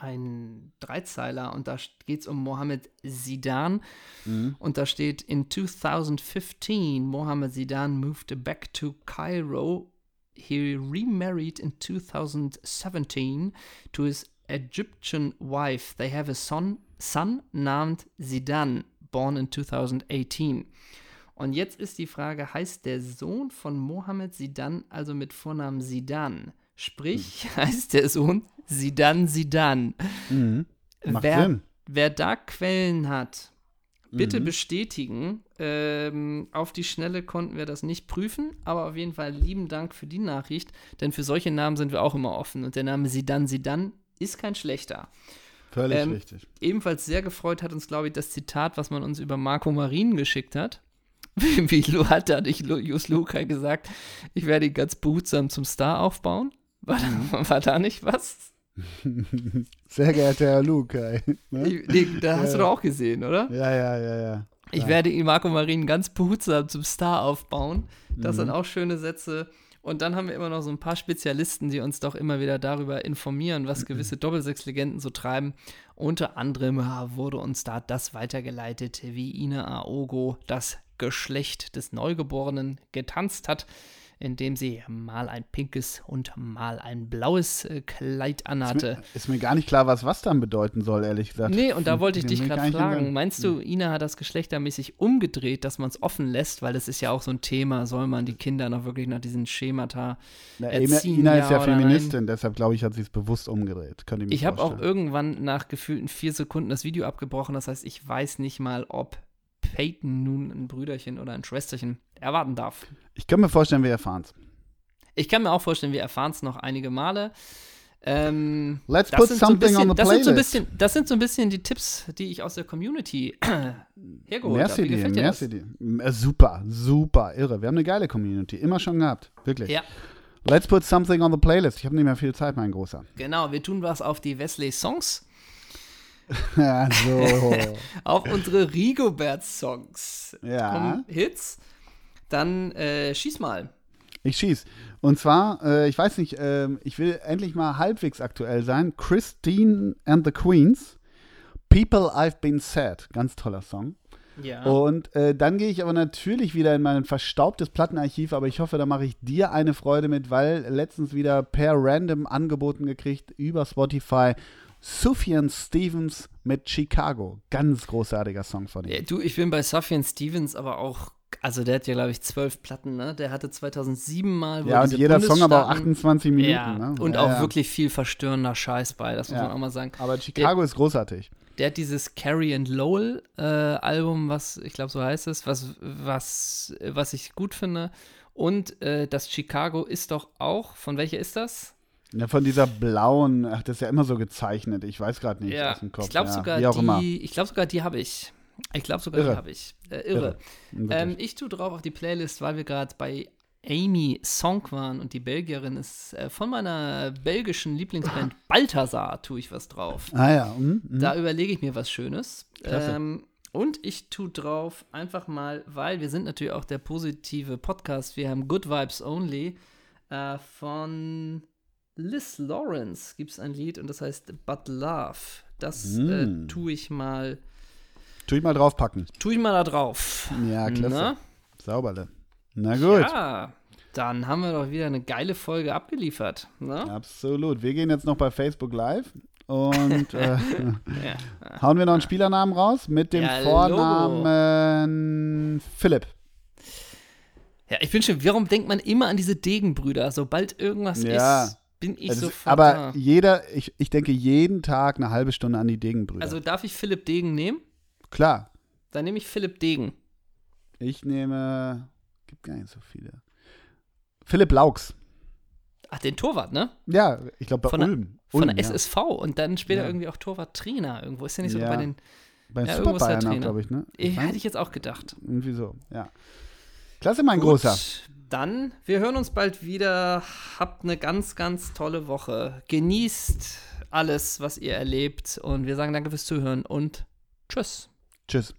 ein Dreizeiler und da geht es um Mohammed Zidane. Mhm. Und da steht: In 2015, Mohammed Zidane moved back to Cairo. He remarried in 2017 to his Egyptian wife. They have a son, son named Zidane, born in 2018. Und jetzt ist die Frage: Heißt der Sohn von Mohammed Zidane also mit Vornamen Zidane? Sprich, mhm. heißt der Sohn Sidan Sidan. Mhm. Macht wer, Sinn. wer da Quellen hat, bitte Mhm. bestätigen. Ähm, auf die Schnelle konnten wir das nicht prüfen, aber auf jeden Fall lieben Dank für die Nachricht, denn für solche Namen sind wir auch immer offen. Und der Name Sidan Sidan ist kein schlechter. Völlig Ähm, richtig. Ebenfalls sehr gefreut hat uns, glaube ich, das Zitat, was man uns über Marco Marin geschickt hat. Wie, hat da nicht Jus Luca gesagt, ich werde ihn ganz behutsam zum Star aufbauen? War, da, war da nicht was? Sehr geehrter Herr Luke. Ne? Ich, nee, da hast Ja. du doch auch gesehen, oder? Ja, ja, ja, ja. Ich Ja. werde ihn Marco Marin ganz behutsam zum Star aufbauen. Das Mhm. sind auch schöne Sätze. Und dann haben wir immer noch so ein paar Spezialisten, die uns doch immer wieder darüber informieren, Mhm. was gewisse Doppelsechs-Legenden so treiben. Unter anderem wurde uns da das weitergeleitet, wie Ina Aogo das Geschlecht des Neugeborenen getanzt hat, indem sie mal ein pinkes und mal ein blaues äh, Kleid Ist anhatte. mir, ist mir gar nicht klar, was was dann bedeuten soll, ehrlich gesagt. Nee, und da wollte ich dich gerade fragen. Meinst du, Ina hat das geschlechtermäßig umgedreht, dass man es offen lässt? Weil das ist ja auch so ein Thema. Soll man die Kinder noch wirklich nach diesen Schemata Na, Ina, erziehen, Ina ja ist ja oder nein? Feministin, deshalb glaube ich, hat sie es bewusst umgedreht. Könnte ich Ich habe auch irgendwann nach gefühlten vier Sekunden das Video abgebrochen. Das heißt, ich weiß nicht mal, ob Peyton nun ein Brüderchen oder ein Schwesterchen erwarten darf. Ich kann mir vorstellen, wir erfahren es. Ich kann mir auch vorstellen, wir erfahren es noch einige Male. Ähm, Let's put something so bisschen, on the das playlist. Sind so ein bisschen, das sind so ein bisschen die Tipps, die ich aus der Community hergeholt Merci habe. Dir, gefällt dir das? merci dir. Super, super, irre. Wir haben eine geile Community. Immer schon gehabt. Wirklich. Ja, Let's put something on the playlist. Ich habe nicht mehr viel Zeit, mein Großer. genau. Wir tun was auf die Wesley Songs, Ja, so. auf unsere Rigobert Songs. Ja. Kommen Hits. Dann äh, schieß mal. Ich schieß. Und zwar, äh, ich weiß nicht, ähm, ich will endlich mal halbwegs aktuell sein. Christine and the Queens. People I've Been Sad. Ganz toller Song. Ja. Und äh, dann gehe ich aber natürlich wieder in mein verstaubtes Plattenarchiv, aber ich hoffe, da mache ich dir eine Freude mit, weil letztens wieder per random angeboten gekriegt über Spotify Sufjan Stevens mit Chicago. Ganz großartiger Song von ihm. Du, ich bin bei Sufjan Stevens aber auch, also der hat ja, glaube ich, zwölf Platten, ne? Der hatte 2007 mal. wo Ja, und jeder Song aber auch Bundesstaaten- 28 Minuten. Ja, ne? und ja, auch ja. wirklich viel verstörender Scheiß bei, das muss man auch mal sagen. Aber Chicago ist großartig. Der hat dieses Carrie and Lowell äh, Album, was ich glaube so heißt es, was, was, was ich gut finde. Und äh, das Chicago ist doch auch, von welcher ist das? Ja, von dieser blauen, ach, das ist ja immer so gezeichnet. Ich weiß gerade nicht aus dem Kopf. ich glaube ja, sogar glaube sogar die habe ich. Ich glaube sogar Irre. die habe ich. Äh, irre. Wirklich. Ähm, ich tue drauf auf die Playlist, weil wir gerade bei Amy Song waren und die Belgierin ist äh, von meiner belgischen Lieblingsband Balthasar tue ich was drauf. ah ja. mhm, mhm. Da überlege ich mir was Schönes. Ähm, und ich tue drauf einfach mal, weil wir sind natürlich auch der positive Podcast. Wir haben Good Vibes Only äh, von Liz Lawrence gibt es ein Lied und das heißt But Love. Das äh, Mm. tue ich mal, Tu ich mal draufpacken. tue ich mal da drauf. Ja, klasse. Na? Sauberle. Na gut. Ja, dann haben wir doch wieder eine geile Folge abgeliefert. Ne? Absolut. Wir gehen jetzt noch bei Facebook live und äh, Ja. hauen wir noch einen Spielernamen raus mit dem Ja, Vornamen Philipp. ja, ich bin schon, warum denkt man immer an diese Degenbrüder? Sobald irgendwas Ja. ist, bin ich Also, sofort aber da. jeder, ich, ich denke jeden Tag eine halbe Stunde an die Degenbrüder. Also darf ich Philipp Degen nehmen? Klar. Dann nehme ich Philipp Degen. Ich nehme, gibt gar nicht so viele. Philipp Laux. Ach, den Torwart, ne? Ja, ich glaube bei Von der- Ulm. Von Ulm, der ja. SSV und dann später Ja. irgendwie auch Torwart-Trainer irgendwo. Ist der nicht so Ja. bei den. Bei Ja, Super der Bayern glaube ich, ne? Weiß hätte ich jetzt auch gedacht. Irgendwie so, ja. Klasse, mein Gut, Großer. Dann, wir hören uns bald wieder. Habt eine ganz, ganz tolle Woche. Genießt alles, was ihr erlebt. Und wir sagen danke fürs Zuhören und tschüss. Tschüss.